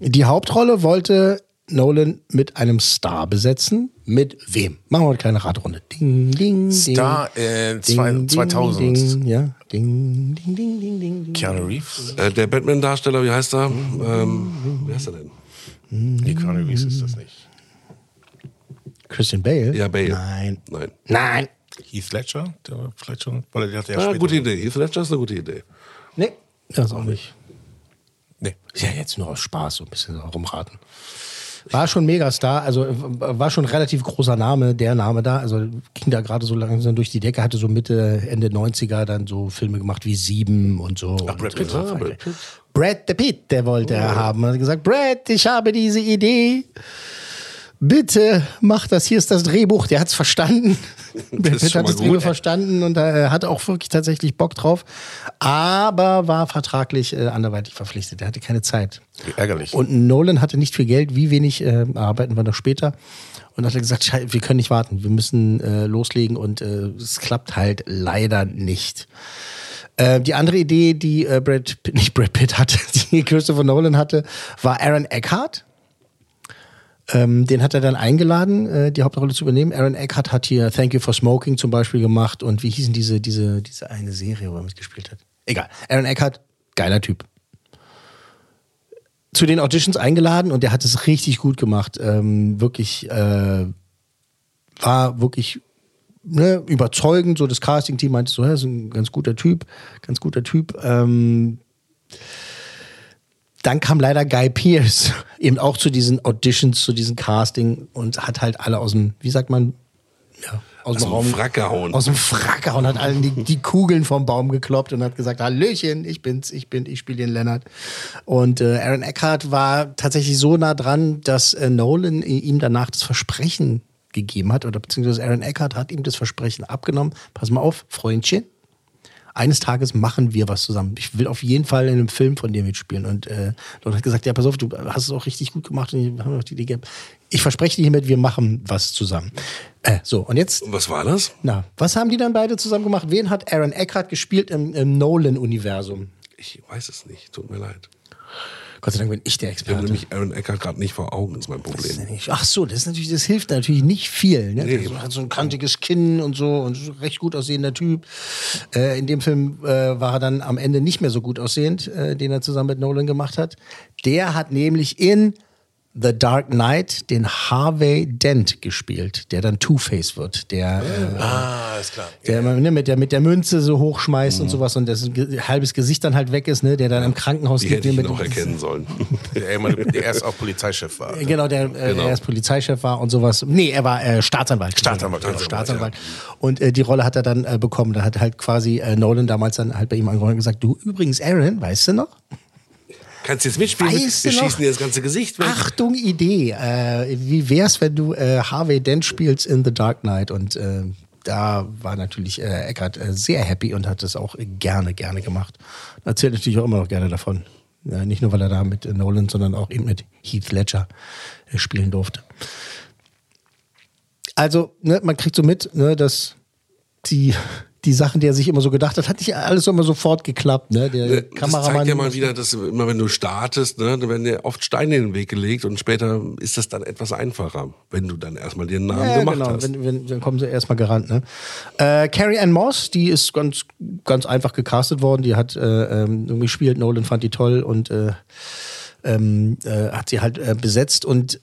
Die Hauptrolle wollte Nolan mit einem Star besetzen. Mit wem? Machen wir eine kleine Radrunde. Ding, ding, ding. Star, äh, zwei- Ding, ding, 2000. Ding, ja. Ding, ding, ding, ding, ding. Keanu Reeves? Äh, der Batman-Darsteller, wie heißt er? Ähm, wie heißt er denn? Nee, Keanu Reeves ist das nicht. Christian Bale? Ja, Bale. Nein. Nein. Nein. Heath Ledger? Der war vielleicht schon, weil der hatte ja Ah, gute Idee. Heath Ledger ist eine gute Idee. Nee. Das auch nicht. Nee. Ist ja jetzt nur aus Spaß, so ein bisschen rumraten. War schon Megastar, also war schon relativ großer Name, der Name da. Also ging da gerade so langsam durch die Decke, hatte so Mitte, Ende 90er dann so Filme gemacht wie Sieben und so. Ach, Brad und, Pitt. Ah, Brad Pitt. Brad the Pitt, der wollte er haben. Er hat gesagt, Brad, ich habe diese Idee. Bitte mach das, hier ist das Drehbuch. Der hat's verstanden. [LAUGHS] Brad ist Pitt hat das Drehbuch gut. verstanden und er hatte auch wirklich tatsächlich Bock drauf. Aber war vertraglich äh, anderweitig verpflichtet. Er hatte keine Zeit. Wie ärgerlich. Und Nolan hatte nicht viel Geld, wie wenig äh, arbeiten wir noch später. Und hat er gesagt, "Schei- wir können nicht warten, wir müssen äh, loslegen und äh, es klappt halt leider nicht. Äh, die andere Idee, die äh, Brad [LAUGHS] nicht Brad Pitt hatte, [LAUGHS] die Christopher Nolan hatte, war Aaron Eckhart. Ähm, den hat er dann eingeladen, äh, die Hauptrolle zu übernehmen. Aaron Eckhart hat hier Thank You for Smoking zum Beispiel gemacht und wie hießen diese, diese, diese eine Serie, wo er mitgespielt hat? Egal. Aaron Eckhart, geiler Typ zu den Auditions eingeladen und der hat es richtig gut gemacht. Ähm, wirklich, äh, war wirklich ne, überzeugend. So das Casting-Team meinte so, ja, ist ein ganz guter Typ, ganz guter Typ. Ähm, dann kam leider Guy Pearce [LAUGHS] eben auch zu diesen Auditions, zu diesem Casting und hat halt alle aus dem, wie sagt man, ja, aus, Aus dem Raum Frack gehauen. Aus dem Frack gehauen, hat allen die, die Kugeln vom Baum gekloppt und hat gesagt, Hallöchen, ich bin's, ich bin, ich spiele den Leonard. Und äh, Aaron Eckhart war tatsächlich so nah dran, dass äh, Nolan ihm danach das Versprechen gegeben hat, oder beziehungsweise Aaron Eckhart hat ihm das Versprechen abgenommen. Pass mal auf, Freundchen, eines Tages machen wir was zusammen. Ich will auf jeden Fall in einem Film von dir mitspielen. Und äh, Nolan hat gesagt, ja, pass auf, du hast es auch richtig gut gemacht und wir haben auch die Idee gehabt. Ich verspreche dir hiermit, wir machen was zusammen. Äh, so, und jetzt Und was war das? na, was haben die dann beide zusammen gemacht? Wen hat Aaron Eckhart gespielt im, im Nolan-Universum? Ich weiß es nicht, tut mir leid. Gott sei Dank bin ich der Ich habe Experte. nämlich Aaron Eckhart gerade nicht vor Augen, ist mein Problem. Ach so, das ist natürlich, das hilft natürlich nicht viel. Ne? Nee. Hat so ein kantiges Kinn und so und so ein recht gut aussehender Typ. Äh, in dem Film äh, war er dann am Ende nicht mehr so gut aussehend, äh, den er zusammen mit Nolan gemacht hat. Der hat nämlich in The Dark Knight den Harvey Dent gespielt, der dann Two-Face wird. Der, äh, ah, ist klar. der immer ne, mit, der mit der Münze so hochschmeißt und sowas und dessen halbes Gesicht dann halt weg ist, ne, der dann im Krankenhaus Die liegt. hätte ich auch dem- erkennen sollen. [LAUGHS] Der, der erst auch Polizeichef war. Genau, der äh, Genau. erst Polizeichef war und sowas. Nee, er war äh, Staatsanwalt. Staatsanwalt, Genau, Staatsanwalt. Und äh, die Rolle hat er dann äh, bekommen. Da hat halt quasi äh, Nolan damals dann halt bei ihm angerufen und gesagt, du übrigens, Aaron, weißt du noch? Kannst du jetzt mitspielen? Weißt Wir schießen dir das ganze Gesicht weg. Achtung, Idee. Äh, wie wär's, wenn du äh, Harvey Dent spielst in The Dark Knight? Und äh, da war natürlich äh, Eckart äh, sehr happy und hat das auch gerne, gerne gemacht. Erzählt natürlich auch immer noch gerne davon. Ja, nicht nur, weil er da mit Nolan, sondern auch eben mit Heath Ledger äh, spielen durfte. Also, ne, man kriegt so mit, ne, dass die, die Sachen, die er sich immer so gedacht hat, hat nicht alles immer sofort geklappt. Ne? Der Ne, Das Kameramann. zeigt ja mal wieder, dass immer wenn du startest, ne, dann werden dir oft Steine in den Weg gelegt und später ist das dann etwas einfacher, wenn du dann erstmal den Namen Ja, gemacht genau. hast. Wenn, wenn, dann kommen sie erstmal gerannt. Ne? Äh, Carrie Ann Moss, die ist ganz, ganz einfach gecastet worden. Die hat äh, ähm, irgendwie gespielt. Nolan fand die toll und äh, ähm, äh, hat sie halt äh, besetzt. Und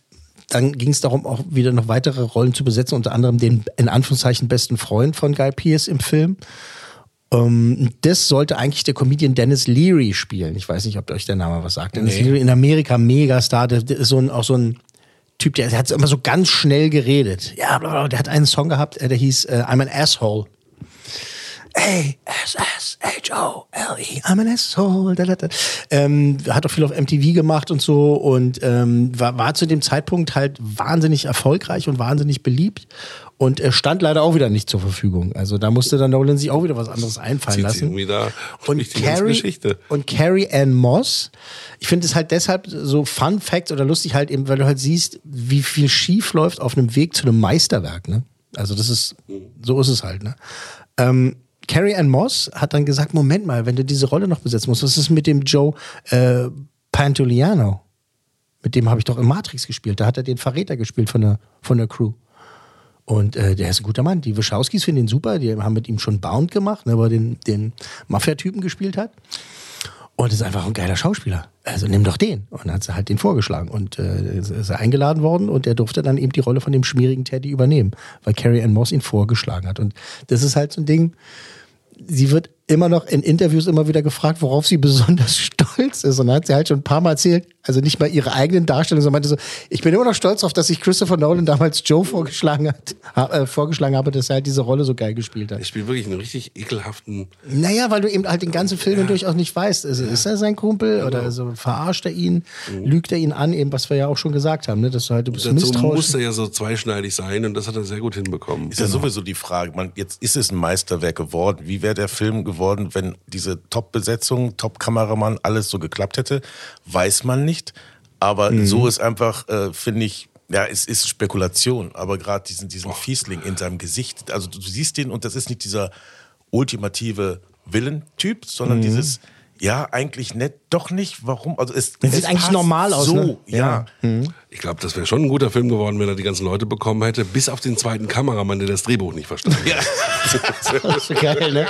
dann ging es darum, auch wieder noch weitere Rollen zu besetzen, unter anderem den in Anführungszeichen besten Freund von Guy Pearce im Film. Ähm, das sollte eigentlich der Comedian Dennis Leary spielen. Ich weiß nicht, ob euch der Name was sagt. Dennis Leary in Amerika, Megastar. Der, der ist so ein, auch so ein Typ, der, der hat immer so ganz schnell geredet. Ja, bla, bla, der hat einen Song gehabt, äh, der hieß äh, I'm an Asshole. A-S-S-H-O-L-E, I'm an asshole. Da, da, da. Ähm, hat auch viel auf MTV gemacht und so und ähm, war, war zu dem Zeitpunkt halt wahnsinnig erfolgreich und wahnsinnig beliebt und er stand leider auch wieder nicht zur Verfügung. Also da musste dann Nolan sich auch wieder was anderes einfallen lassen. Und Carrie, Geschichte. und Carrie Ann Moss, ich finde es halt deshalb so Fun Fact oder lustig halt eben, weil du halt siehst, wie viel schief läuft auf einem Weg zu einem Meisterwerk. Ne? Also das ist, so ist es halt. Ne? Ähm, Carrie Ann Moss hat dann gesagt, Moment mal, wenn du diese Rolle noch besetzen musst, was ist mit dem Joe äh, Pantoliano? Mit dem habe ich doch in Matrix gespielt. Da hat er den Verräter gespielt von der, von der Crew. Und äh, der ist ein guter Mann. Die Wachowskis finden ihn super. Die haben mit ihm schon Bound gemacht, ne, wo er den, den Mafia-Typen gespielt hat. Und ist einfach ein geiler Schauspieler. Also nimm doch den. Und hat sie halt den vorgeschlagen. Und äh, ist er eingeladen worden und er durfte dann eben die Rolle von dem schmierigen Teddy übernehmen, weil Carrie Ann Moss ihn vorgeschlagen hat. Und das ist halt so ein Ding, sie wird immer noch in Interviews immer wieder gefragt, worauf sie [LAUGHS] besonders stolz ist. Und dann hat sie halt schon ein paar Mal erzählt, also nicht mal ihre eigenen Darstellungen, sondern meinte so, ich bin immer noch stolz darauf, dass ich Christopher Nolan damals Joe vorgeschlagen hat, ha, äh, vorgeschlagen habe, dass er halt diese Rolle so geil gespielt hat. Ich spiele wirklich einen richtig ekelhaften. Naja, weil du eben halt den ganzen Film ja. durchaus nicht weißt. Ist, ist er sein Kumpel genau. oder so, verarscht er ihn, mhm. lügt er ihn an, eben was wir ja auch schon gesagt haben, ne? dass du halt du bist Dazu misstrauisch. muss er ja so zweischneidig sein und das hat er sehr gut hinbekommen. Ist ja genau. sowieso die Frage, man, jetzt ist es ein Meisterwerk geworden. Wie wäre der Film geworden, wenn diese Top-Besetzung, Top-Kameramann, alles so geklappt hätte? Weiß man nicht. Aber mhm. so ist einfach, äh, finde ich, ja, es ist Spekulation, aber gerade diesen, diesen Fiesling in seinem Gesicht, also du, siehst den und das ist nicht dieser ultimative Villentyp, sondern mhm. dieses, ja, eigentlich nett, doch nicht, warum? Also es, das sieht eigentlich normal aus. So, ne? ja. ja. Mhm. Ich glaube, das wäre schon ein guter Film geworden, wenn er die ganzen Leute bekommen hätte, bis auf den zweiten Kameramann, der das Drehbuch nicht verstanden hat. Ja. [LAUGHS] das ist geil, ne?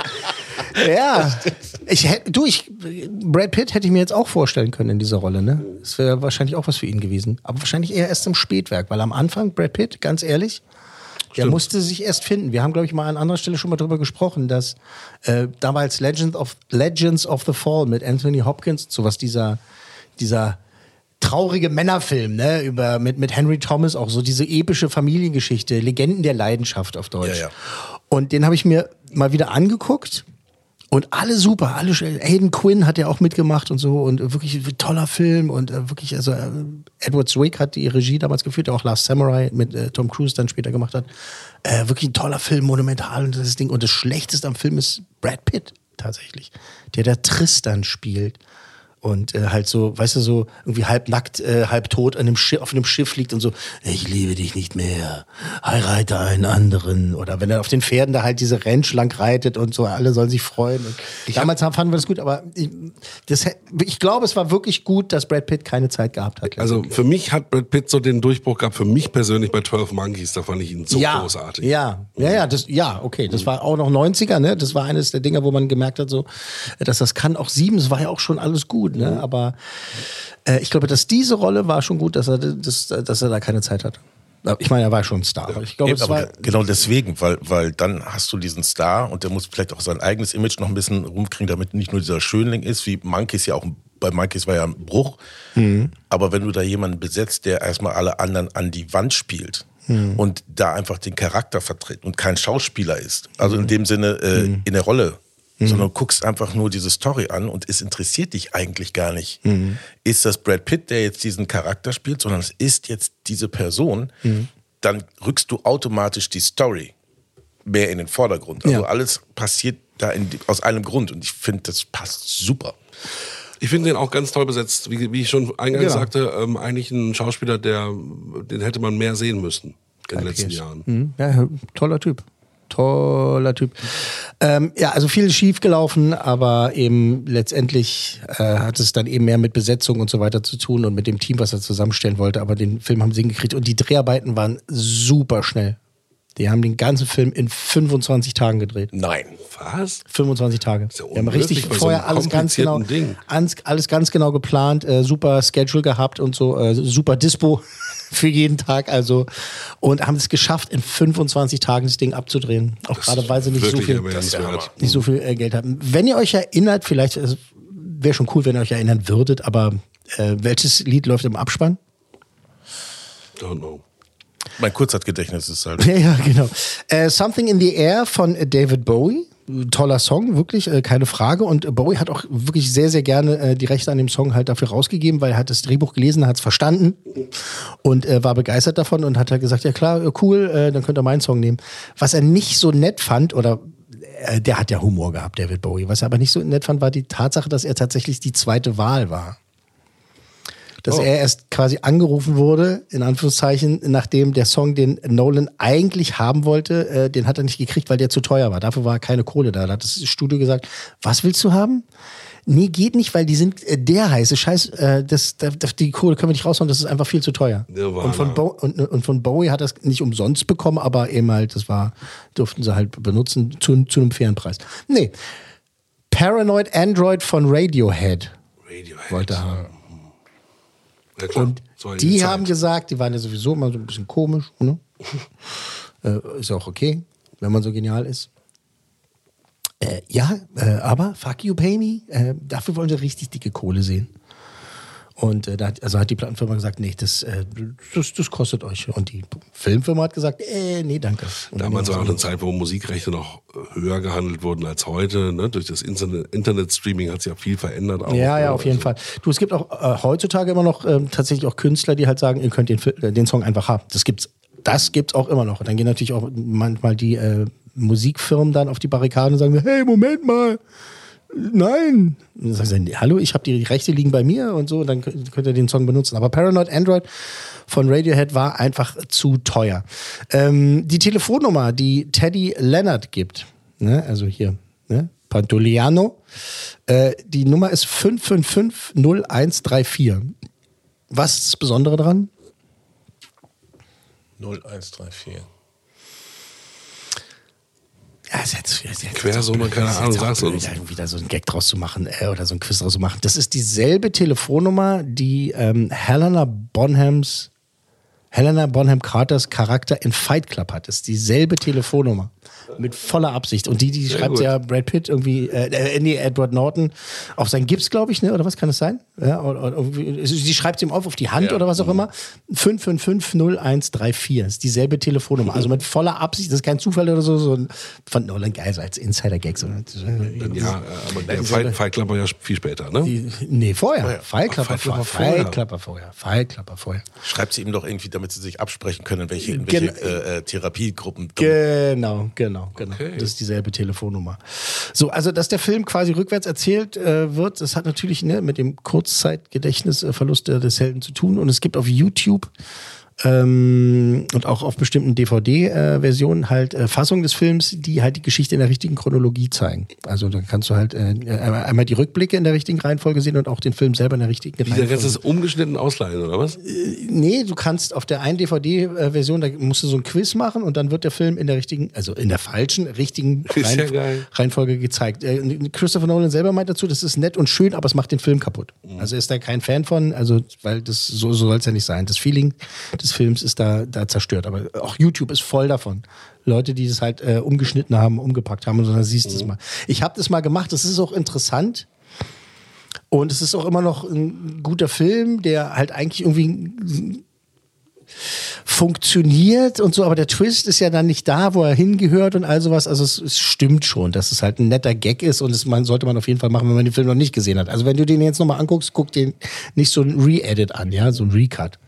Ja. Ich, du, ich, Brad Pitt hätte ich mir jetzt auch vorstellen können in dieser Rolle, ne? Das wäre wahrscheinlich auch was für ihn gewesen. Aber wahrscheinlich eher erst im Spätwerk, weil am Anfang, Brad Pitt, ganz ehrlich, Stimmt. der musste sich erst finden. Wir haben, glaube ich, mal an anderer Stelle schon mal darüber gesprochen, dass äh, damals Legend of, Legends of the Fall mit Anthony Hopkins, so was dieser, dieser traurige Männerfilm, ne, über, mit, mit Henry Thomas, auch so diese epische Familiengeschichte, Legenden der Leidenschaft auf Deutsch. Ja, ja. Und den habe ich mir mal wieder angeguckt und alle super, alle Hayden Quinn hat ja auch mitgemacht und so und wirklich ein toller Film und äh, wirklich, also äh, Edward Zwick hat die Regie damals geführt, der auch Last Samurai mit äh, Tom Cruise dann später gemacht hat. Äh, wirklich ein toller Film, monumental und das Ding. Und das Schlechteste am Film ist Brad Pitt tatsächlich, der da Tristan spielt und äh, halt so, weißt du, so irgendwie halb nackt, äh, halb tot einem Schiff, auf einem Schiff liegt und so, ich liebe dich nicht mehr, heirate einen anderen. Oder wenn er auf den Pferden da halt diese Ranch lang reitet und so, alle sollen sich freuen. Damals hab, fanden wir das gut, aber ich, das, ich glaube, es war wirklich gut, dass Brad Pitt keine Zeit gehabt hat. Also für mich hat Brad Pitt so den Durchbruch gehabt, für mich persönlich bei 12 Monkeys, da fand ich ihn so ja, großartig. Ja, ja, ja, das, ja, okay, das war auch noch 90er, ne? Das war eines der Dinger, wo man gemerkt hat, so, dass das kann auch sieben, es war ja auch schon alles gut ne? Mhm. Aber äh, ich glaube, dass diese Rolle war schon gut, dass er, das, dass er da keine Zeit hat. Ich meine, er war schon ein Star. Aber ich glaube, Eben, aber genau deswegen, weil, weil dann hast du diesen Star und der muss vielleicht auch sein eigenes Image noch ein bisschen rumkriegen, damit nicht nur dieser Schönling ist, wie Monkeys ja auch, bei Monkeys war ja ein Bruch. Mhm. Aber wenn du da jemanden besetzt, der erstmal alle anderen an die Wand spielt, mhm. und da einfach den Charakter vertritt und kein Schauspieler ist. Also in mhm. dem Sinne äh, mhm. in der Rolle mhm. sondern guckst einfach nur diese Story an und es interessiert dich eigentlich gar nicht. Mhm. Ist das Brad Pitt, der jetzt diesen Charakter spielt, sondern es ist jetzt diese Person, mhm. dann rückst du automatisch die Story mehr in den Vordergrund. Also ja. alles passiert da in, aus einem Grund und ich finde, das passt super. Ich finde den auch ganz toll besetzt. Wie, wie ich schon eingangs genau. sagte, ähm, eigentlich ein Schauspieler, der, den hätte man mehr sehen müssen in den letzten Jahren. Mhm. Ja, toller Typ toller Typ. Ähm, ja, also viel schief gelaufen, aber eben letztendlich äh, hat es dann eben mehr mit Besetzung und so weiter zu tun und mit dem Team, was er zusammenstellen wollte. Aber den Film haben sie hingekriegt und die Dreharbeiten waren super schnell. Die haben den ganzen Film in 25 Tagen gedreht. Nein. Was? 25 Tage. Ja wir haben richtig vorher so alles ganz genau, alles ganz genau geplant, äh, super Schedule gehabt und so, äh, super Dispo für jeden Tag. Also und haben es geschafft, in 25 Tagen das Ding abzudrehen. Auch gerade weil sie nicht so viel, nicht so viel äh, Geld hatten. Wenn ihr euch erinnert, vielleicht wäre schon cool, wenn ihr euch erinnern würdet, aber äh, welches Lied läuft im Abspann? Don't know. Mein Kurzzeitgedächtnis ist halt. [LAUGHS] Ja, ja genau. Äh, Something in the Air von David Bowie. Toller Song, wirklich, äh, keine Frage. Und Bowie hat auch wirklich sehr, sehr gerne äh, die Rechte an dem Song halt dafür rausgegeben, weil er hat das Drehbuch gelesen, hat es verstanden und äh, war begeistert davon und hat halt gesagt, ja klar, äh, cool, äh, dann könnt ihr meinen Song nehmen. Was er nicht so nett fand, oder äh, der hat ja Humor gehabt, David Bowie. Was er aber nicht so nett fand, war die Tatsache, dass er tatsächlich die zweite Wahl war dass oh. er erst quasi angerufen wurde, in Anführungszeichen, nachdem der Song, den Nolan eigentlich haben wollte, äh, den hat er nicht gekriegt, weil der zu teuer war. Dafür war keine Kohle da. Da hat das Studio gesagt, was willst du haben? Nee, geht nicht, weil die sind äh, der heiße Scheiß, äh, das, das, die Kohle können wir nicht raushauen, das ist einfach viel zu teuer. Und von, Bo und, und von Bowie hat er es nicht umsonst bekommen, aber eben halt, das war, durften sie halt benutzen zu, zu einem fairen Preis. Nee. Paranoid Android von Radiohead. Radiohead. Wollte haben. Ja, und die haben gesagt, die waren ja sowieso immer so ein bisschen komisch. Ne? [LAUGHS] äh, ist auch okay, wenn man so genial ist. Äh, ja, äh, aber fuck you, pay me. Äh, dafür wollen sie richtig dicke Kohle sehen. Und äh, da hat, also hat die Plattenfirma gesagt, nee, das, äh, das, das kostet euch. Und die Filmfirma hat gesagt, äh, nee, danke. Und Damals war auch eine Zeit, wo Musikrechte noch höher gehandelt wurden als heute. Ne? Durch das Internet- Internet-Streaming hat sich ja viel verändert. Auch, Ja, ja, ne? auf jeden Fall. Du, es gibt auch äh, heutzutage immer noch ähm, tatsächlich auch Künstler, die halt sagen, ihr könnt den, äh, den Song einfach haben. Das gibt's, das gibt's auch immer noch. Und dann gehen natürlich auch manchmal die äh, Musikfirmen dann auf die Barrikaden und sagen, hey, Moment mal, nein. Und dann sagen sie, hallo, ich habe die Rechte liegen bei mir und so, dann könnt könnt ihr den Song benutzen. Aber Paranoid Android von Radiohead war einfach zu teuer. Ähm, die Telefonnummer, die Teddy Leonard gibt, ne, also hier, ne, Pantoliano, äh, die Nummer ist 5550134. Was ist das Besondere daran? 0134. Ja, ist jetzt, ist jetzt Quersumme, keine Ahnung, auch sag's blöd, uns. da wieder so einen Gag draus zu machen äh, oder so ein Quiz draus zu machen. Das ist dieselbe Telefonnummer, die ähm, Helena Bonhams, Helena Bonham Carters Charakter in Fight Club hat. Das ist dieselbe Telefonnummer. Mit voller Absicht. Und die, die schreibt gut. ja Brad Pitt irgendwie, äh, äh, nee, Edward Norton auf sein Gips, glaube ich, ne? Oder was kann das sein? Ja, oder, oder sie schreibt ihm auf auf die Hand Ja. oder was auch immer. 5550134 ist dieselbe Telefonnummer. Also mit voller Absicht, das ist kein Zufall oder so, so fand Nolan geil, so als Insider-Gag. So. Ja, aber der war ja viel später, ne? Die, nee, vorher. Fallklapper Ach, vorher. vorher. Fallklapper vorher. Fallklapper vorher. Schreibt sie ihm doch irgendwie, damit sie sich absprechen können, welche, in Gen- welche äh, äh, Therapiegruppen. Genau, genau, genau. Okay. Das ist dieselbe Telefonnummer. So, also dass der Film quasi rückwärts erzählt äh, wird, das hat natürlich ne, mit dem Kurzzeitgedächtnisverlust äh, des Helden zu tun. Und es gibt auf YouTube ähm, und auch auf bestimmten DVD-Versionen halt äh, Fassungen des Films, die halt die Geschichte in der richtigen Chronologie zeigen. Also da kannst du halt äh, einmal die Rückblicke in der richtigen Reihenfolge sehen und auch den Film selber in der richtigen Wie Reihenfolge. Rest ist umgeschnitten ausleihen, oder was? Nee, du kannst auf der einen DVD-Version, da musst du so ein Quiz machen und dann wird der Film in der richtigen, also in der falschen, richtigen [LAUGHS] ja Reihenf-. Reihenfolge gezeigt. Äh, Christopher Nolan selber meint dazu, das ist nett und schön, aber es macht den Film kaputt. Mhm. Also er ist da kein Fan von, also weil das so, so soll es ja nicht sein. Das Feeling des Films ist da, da zerstört. Aber auch YouTube ist voll davon. Leute, die das halt äh, umgeschnitten haben, umgepackt haben und dann siehst du es Mhm. mal. Ich habe das mal gemacht, das ist auch interessant. Und es ist auch immer noch ein guter Film, der halt eigentlich irgendwie funktioniert und so, aber der Twist ist ja dann nicht da, wo er hingehört und all sowas. Also es, es stimmt schon, dass es halt ein netter Gag ist und das man, sollte man auf jeden Fall machen, wenn man den Film noch nicht gesehen hat. Also wenn du den jetzt nochmal anguckst, guck den nicht so ein Re-Edit an, ja, so ein Recut.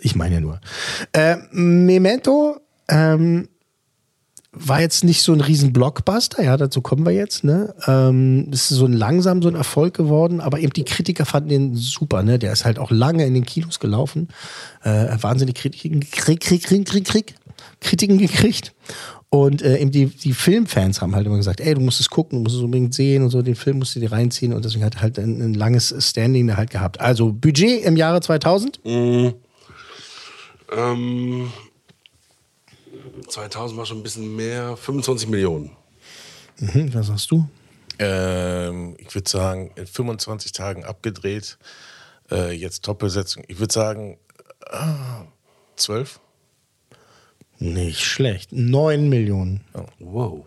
Ich meine ja nur. Äh, Memento ähm, war jetzt nicht so ein riesen Blockbuster, ja, dazu kommen wir jetzt, ne? Ähm, ist so ein langsam so ein Erfolg geworden, aber eben die Kritiker fanden den super, ne? Der ist halt auch lange in den Kinos gelaufen, äh, wahnsinnig Kritiken, Krieg, Krieg, Krieg, Krieg, Krieg, Kritiken gekriegt. Und äh, eben die, die Filmfans haben halt immer gesagt, ey, du musst es gucken, du musst es unbedingt sehen und so, den Film musst du dir reinziehen und deswegen hat halt ein, ein langes Standing da halt gehabt. Also Budget im Jahre 2000, Ähm, 2000 war schon ein bisschen mehr, 25 Millionen. mhm, was sagst du? Ähm, ich würde sagen, in 25 Tagen abgedreht. Äh, jetzt Top-Besetzung. Ich würde sagen, ah, 12. Nicht schlecht. 9 Millionen. Wow.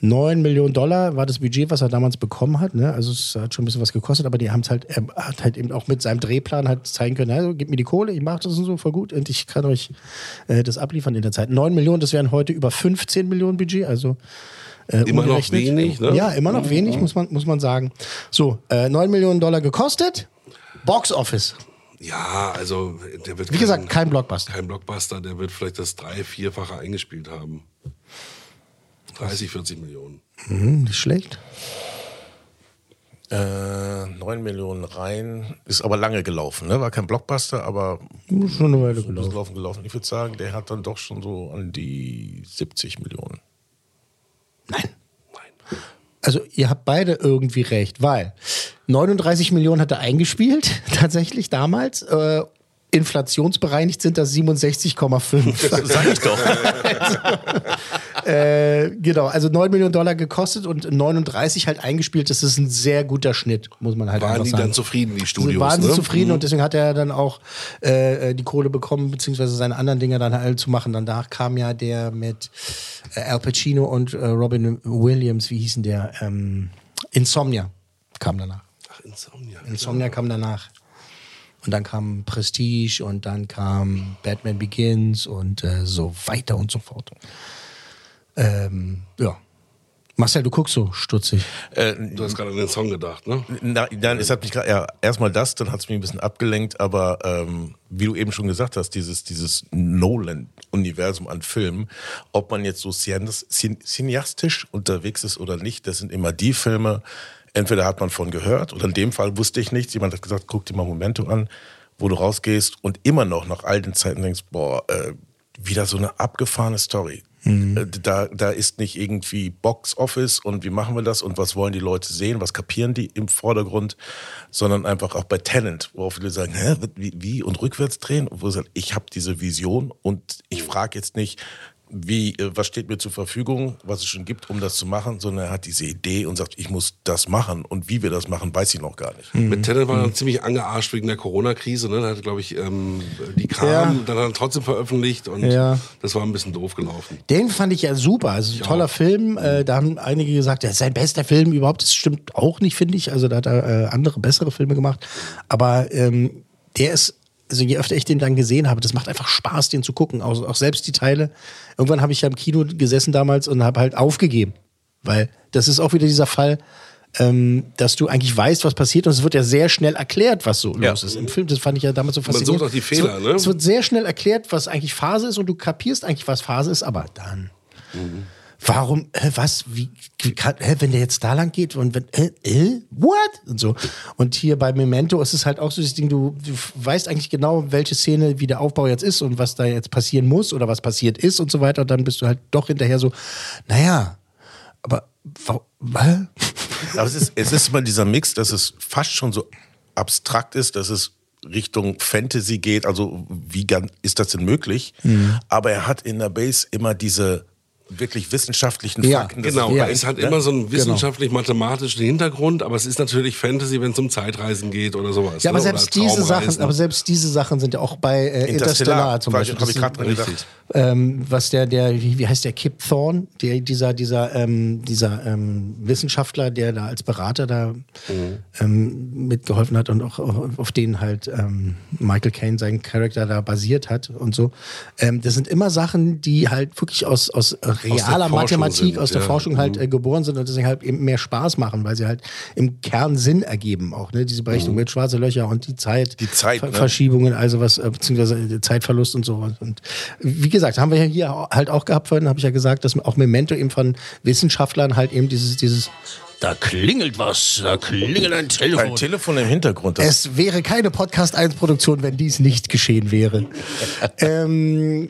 9 Millionen Dollar war das Budget, was er damals bekommen hat. Ne? Also es hat schon ein bisschen was gekostet, aber die haben es halt, er hat halt eben auch mit seinem Drehplan halt zeigen können, also gib mir die Kohle, ich mache das und so voll gut und ich kann euch äh, das abliefern in der Zeit. 9 Millionen, das wären heute über 15 Millionen Budget, also äh, Immer noch wenig, ne? Ja, immer noch wenig, muss man, muss man sagen. So, äh, 9 Millionen Dollar gekostet, Box Office. Ja, also der wird Wie gesagt, kein Blockbuster. kein Blockbuster, der wird vielleicht das drei-, vierfache eingespielt haben. 30, 40 Millionen. Mhm, nicht schlecht. Äh, 9 Millionen rein. Ist aber lange gelaufen, ne? War kein Blockbuster, aber Schon eine Weile so gelaufen. laufen gelaufen. Ich würde sagen, der hat dann doch schon so an die 70 Millionen. Nein. Also ihr habt beide irgendwie recht, weil 39 Millionen hat er eingespielt, [LAUGHS] tatsächlich damals. Äh, inflationsbereinigt sind das 67,5. [LAUGHS] Sag ich doch. [LAUGHS] äh, genau, also 9 Millionen Dollar gekostet und 39 halt eingespielt. Das ist ein sehr guter Schnitt, muss man halt Waren einfach die sagen. dann zufrieden, die Also Studios? waren sie ne? zufrieden Mhm. und deswegen hat er dann auch äh, die Kohle bekommen, beziehungsweise seine anderen Dinge dann halt zu machen. Danach kam ja der mit äh, Al Pacino und äh, Robin Williams, wie hießen der? Ähm, Insomnia kam danach. Ach, Insomnia. Insomnia kam danach. Und dann kam Prestige und dann kam Batman Begins und äh, so weiter und so fort. Ähm, ja. Marcel, du guckst so stutzig. Äh, Du hast gerade an den Song gedacht, ne? Na, nein, es hat mich gerade, ja, erstmal das, dann hat es mich ein bisschen abgelenkt, aber ähm, wie du eben schon gesagt hast, dieses, dieses Nolan-Universum an Filmen, ob man jetzt so cineas- cin- cineastisch unterwegs ist oder nicht, das sind immer die Filme, entweder hat man von gehört oder in dem Fall wusste ich nichts, jemand hat gesagt, guck dir mal Momento an, wo du rausgehst und immer noch nach all den Zeiten denkst, boah, äh, wieder so eine abgefahrene Story. Äh, Da, da ist nicht irgendwie Box Office und wie machen wir das und was wollen die Leute sehen, was kapieren die im Vordergrund, sondern einfach auch bei Talent, wo viele sagen, Hä, wie, wie und rückwärts drehen, und wo sie sagen, ich habe diese Vision und ich frage jetzt nicht, wie, äh, was steht mir zur Verfügung, was es schon gibt, um das zu machen, sondern er hat diese Idee und sagt, ich muss das machen und wie wir das machen, weiß ich noch gar nicht. Mit Tenet war er ziemlich angearscht wegen der Corona-Krise. Ne? Da hat, glaube ich, ähm, die kam, Ja. dann hat er trotzdem veröffentlicht und Ja. das war ein bisschen doof gelaufen. Den fand ich ja super. Also ein toller Film. Äh, da haben einige gesagt, das ist sein bester Film überhaupt. Das stimmt auch nicht, finde ich. Also da hat er äh, andere, bessere Filme gemacht. Aber ähm, der ist, also je öfter ich den dann gesehen habe, das macht einfach Spaß, den zu gucken. Auch, auch selbst die Teile. Irgendwann habe ich ja im Kino gesessen damals und habe halt aufgegeben. Weil das ist auch wieder dieser Fall, ähm, dass du eigentlich weißt, was passiert und es wird ja sehr schnell erklärt, was so Ja. los ist. Im Film, das fand ich ja damals so sucht faszinierend. auch die Fehler, es, ne? wird, es wird sehr schnell erklärt, was eigentlich Phase ist und du kapierst eigentlich, was Phase ist, aber dann. Warum, hä, was, wie, wie kann, hä, wenn der jetzt da lang geht und wenn, äh, äh, what? Und so. Und hier bei Memento ist es halt auch so das Ding, du, du weißt eigentlich genau, welche Szene, wie der Aufbau jetzt ist und was da jetzt passieren muss oder was passiert ist und so weiter. Und dann bist du halt doch hinterher so, naja, aber, wa- was? [LAUGHS] Aber es ist, es ist immer dieser Mix, dass es fast schon so abstrakt ist, dass es Richtung Fantasy geht. Also wie ist das denn möglich? Mhm. Aber er hat in der Base immer diese wirklich wissenschaftlichen Ja, Fakten. Das Genau, ist ja, bei- es hat ne? immer so einen wissenschaftlich-mathematischen Hintergrund, aber es ist natürlich Fantasy, wenn es um Zeitreisen geht oder sowas. Ja, aber ne? selbst diese Sachen, aber selbst diese Sachen sind ja auch bei äh, Interstellar, zum Beispiel. Habe ich gerade dran sind- gedacht. ähm, was der, der, wie, heißt der, Kip Thorne, der, dieser, dieser, ähm, dieser ähm, Wissenschaftler, der da als Berater da ähm, mitgeholfen hat und auch auf, auf den halt ähm, Michael Caine seinen Charakter da basiert hat und so. Ähm, das sind immer Sachen, die halt wirklich aus, aus realer Mathematik, sind, aus der ja. Forschung halt äh, geboren sind und deswegen halt eben mehr Spaß machen, weil sie halt im Kern Sinn ergeben auch, ne? Diese Berechnung mit schwarze Löcher und die Zeit. Die Zeit, Ver ne? Verschiebungen, also was, äh, beziehungsweise äh, Zeitverlust und so. Und wie gesagt, haben wir ja hier halt auch gehabt vorhin, habe ich ja gesagt, dass auch Memento eben von Wissenschaftlern halt eben dieses, dieses, da klingelt was, da klingelt ein Telefon. Ein Telefon im Hintergrund. Das Es wäre keine Podcast 1 Produktion, wenn dies nicht geschehen wäre. [LAUGHS] ähm,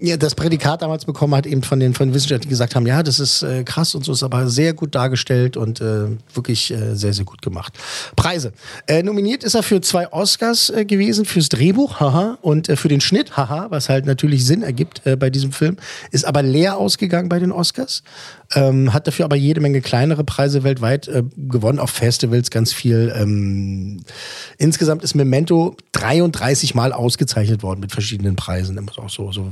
ja, das Prädikat damals bekommen hat eben von den, von den Wissenschaftlern, die gesagt haben, ja, das ist äh, krass und so, ist aber sehr gut dargestellt und äh, wirklich äh, sehr, sehr gut gemacht. Preise. Äh, nominiert ist er für zwei Oscars äh, gewesen, fürs Drehbuch, haha, und äh, für den Schnitt, haha, was halt natürlich Sinn ergibt bei diesem Film, ist aber leer ausgegangen bei den Oscars. Ähm, hat dafür aber jede Menge kleinere Preise weltweit gewonnen, auf Festivals ganz viel. Ähm, insgesamt ist Memento 33 Mal ausgezeichnet worden mit verschiedenen Preisen. Auch so, so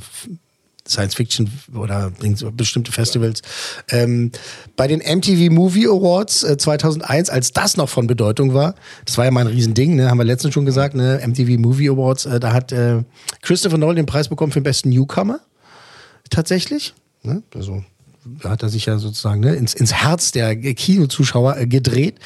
Science Fiction oder bestimmte Festivals. Ähm, bei den MTV Movie Awards äh, 2001, als das noch von Bedeutung war, das war ja mal ein Riesending, ne, haben wir letztens schon gesagt, ne, MTV Movie Awards, äh, da hat äh, Christopher Nolan den Preis bekommen für den besten Newcomer. Tatsächlich. Ne? Also hat er sich ja sozusagen ne, ins, ins Herz der Kinozuschauer äh, gedreht.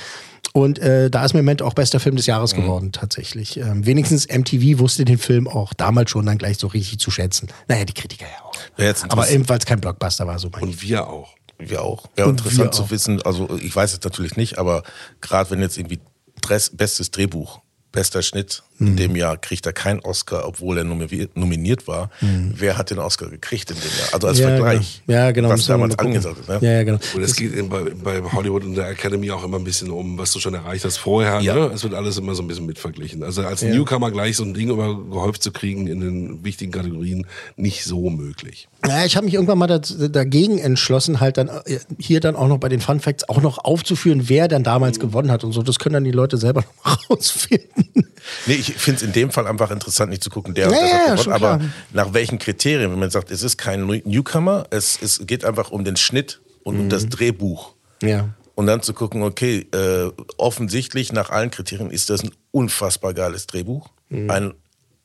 Und äh, da ist Memento auch bester Film des Jahres geworden, tatsächlich. Ähm, wenigstens MTV wusste den Film auch damals schon dann gleich so richtig zu schätzen. Naja, die Kritiker ja auch. Jetzt Aber interessant. eben, weil es kein Blockbuster war, so mein Und wir auch. Wir auch. Wäre interessant zu wissen, also ich weiß es natürlich nicht, aber gerade wenn jetzt irgendwie Dress, bestes Drehbuch bester Schnitt. In dem Jahr kriegt er keinen Oscar, obwohl er nominiert, nominiert war. Wer hat den Oscar gekriegt in dem Jahr? Also als Ja, Vergleich. genau. Ja, genau. Was damals angesagt ist. Ne? Ja, ja, genau. Und es geht bei, bei Hollywood und der Academy auch immer ein bisschen um, was du schon erreicht hast vorher. Ja. Ne? Es wird alles immer so ein bisschen mitverglichen. Also als Newcomer gleich so ein Ding immer gehäuft zu kriegen in den wichtigen Kategorien, nicht so möglich. Ja, ich habe mich irgendwann mal dagegen entschlossen, halt dann äh, hier dann auch noch bei den Fun Facts auch noch aufzuführen, wer dann damals gewonnen hat und so. Das können dann die Leute selber [LAUGHS] noch rausfinden. [LAUGHS] Nee, ich finde es in dem Fall einfach interessant, nicht zu gucken, der und Ja, das ja, hat ja, gewonnen, schon aber klar. nach welchen Kriterien, wenn man sagt, es ist kein New- Newcomer, es, es geht einfach um den Schnitt und um Mhm. das Drehbuch. Ja. Und dann zu gucken, okay, äh, offensichtlich nach allen Kriterien ist das ein unfassbar geiles Drehbuch, Mhm. ein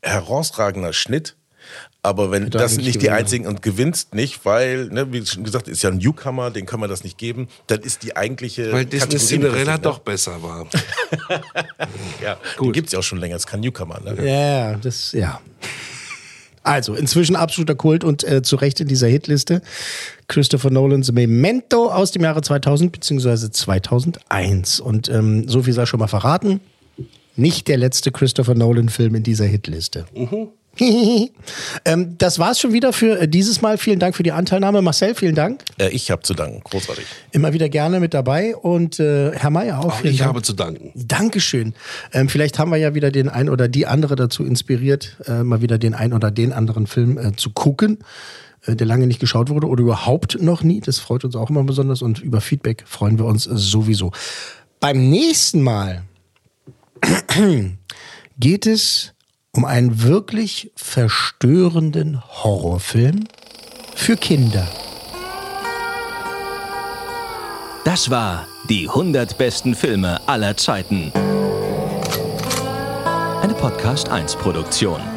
herausragender Schnitt. Aber wenn das eigentlich nicht die gewinnen einzigen und gewinnst nicht, weil, ne, wie schon gesagt, ist ja ein Newcomer, den kann man das nicht geben, dann ist die eigentliche. Weil Disney Cinderella ne? doch besser war. [LAUGHS] Ja, die gibt es ja auch schon länger, ist kein Newcomer. Ne? Ja, das, ja. Also, inzwischen absoluter Kult und äh, zu Recht in dieser Hitliste. Christopher Nolans Memento aus dem Jahre 2000 bzw. 2001. Und ähm, so viel sei schon mal verraten. Nicht der letzte Christopher Nolan-Film in dieser Hitliste. [LAUGHS] ähm, das war's schon wieder für äh, dieses Mal. Vielen Dank für die Anteilnahme. Marcel, vielen Dank. Äh, ich habe zu danken, großartig. Immer wieder gerne mit dabei. Und äh, Herr Mayer auch. Auch ich Dank. habe zu danken. Dankeschön. Ähm, vielleicht haben wir ja wieder den ein oder die andere dazu inspiriert, äh, mal wieder den ein oder den anderen Film äh, zu gucken, äh, der lange nicht geschaut wurde oder überhaupt noch nie. Das freut uns auch immer besonders und über Feedback freuen wir uns sowieso. Beim nächsten Mal [CLEARS THROAT] geht es um einen wirklich verstörenden Horrorfilm für Kinder. Das war die 100 besten Filme aller Zeiten. Eine Podcast 1 Produktion.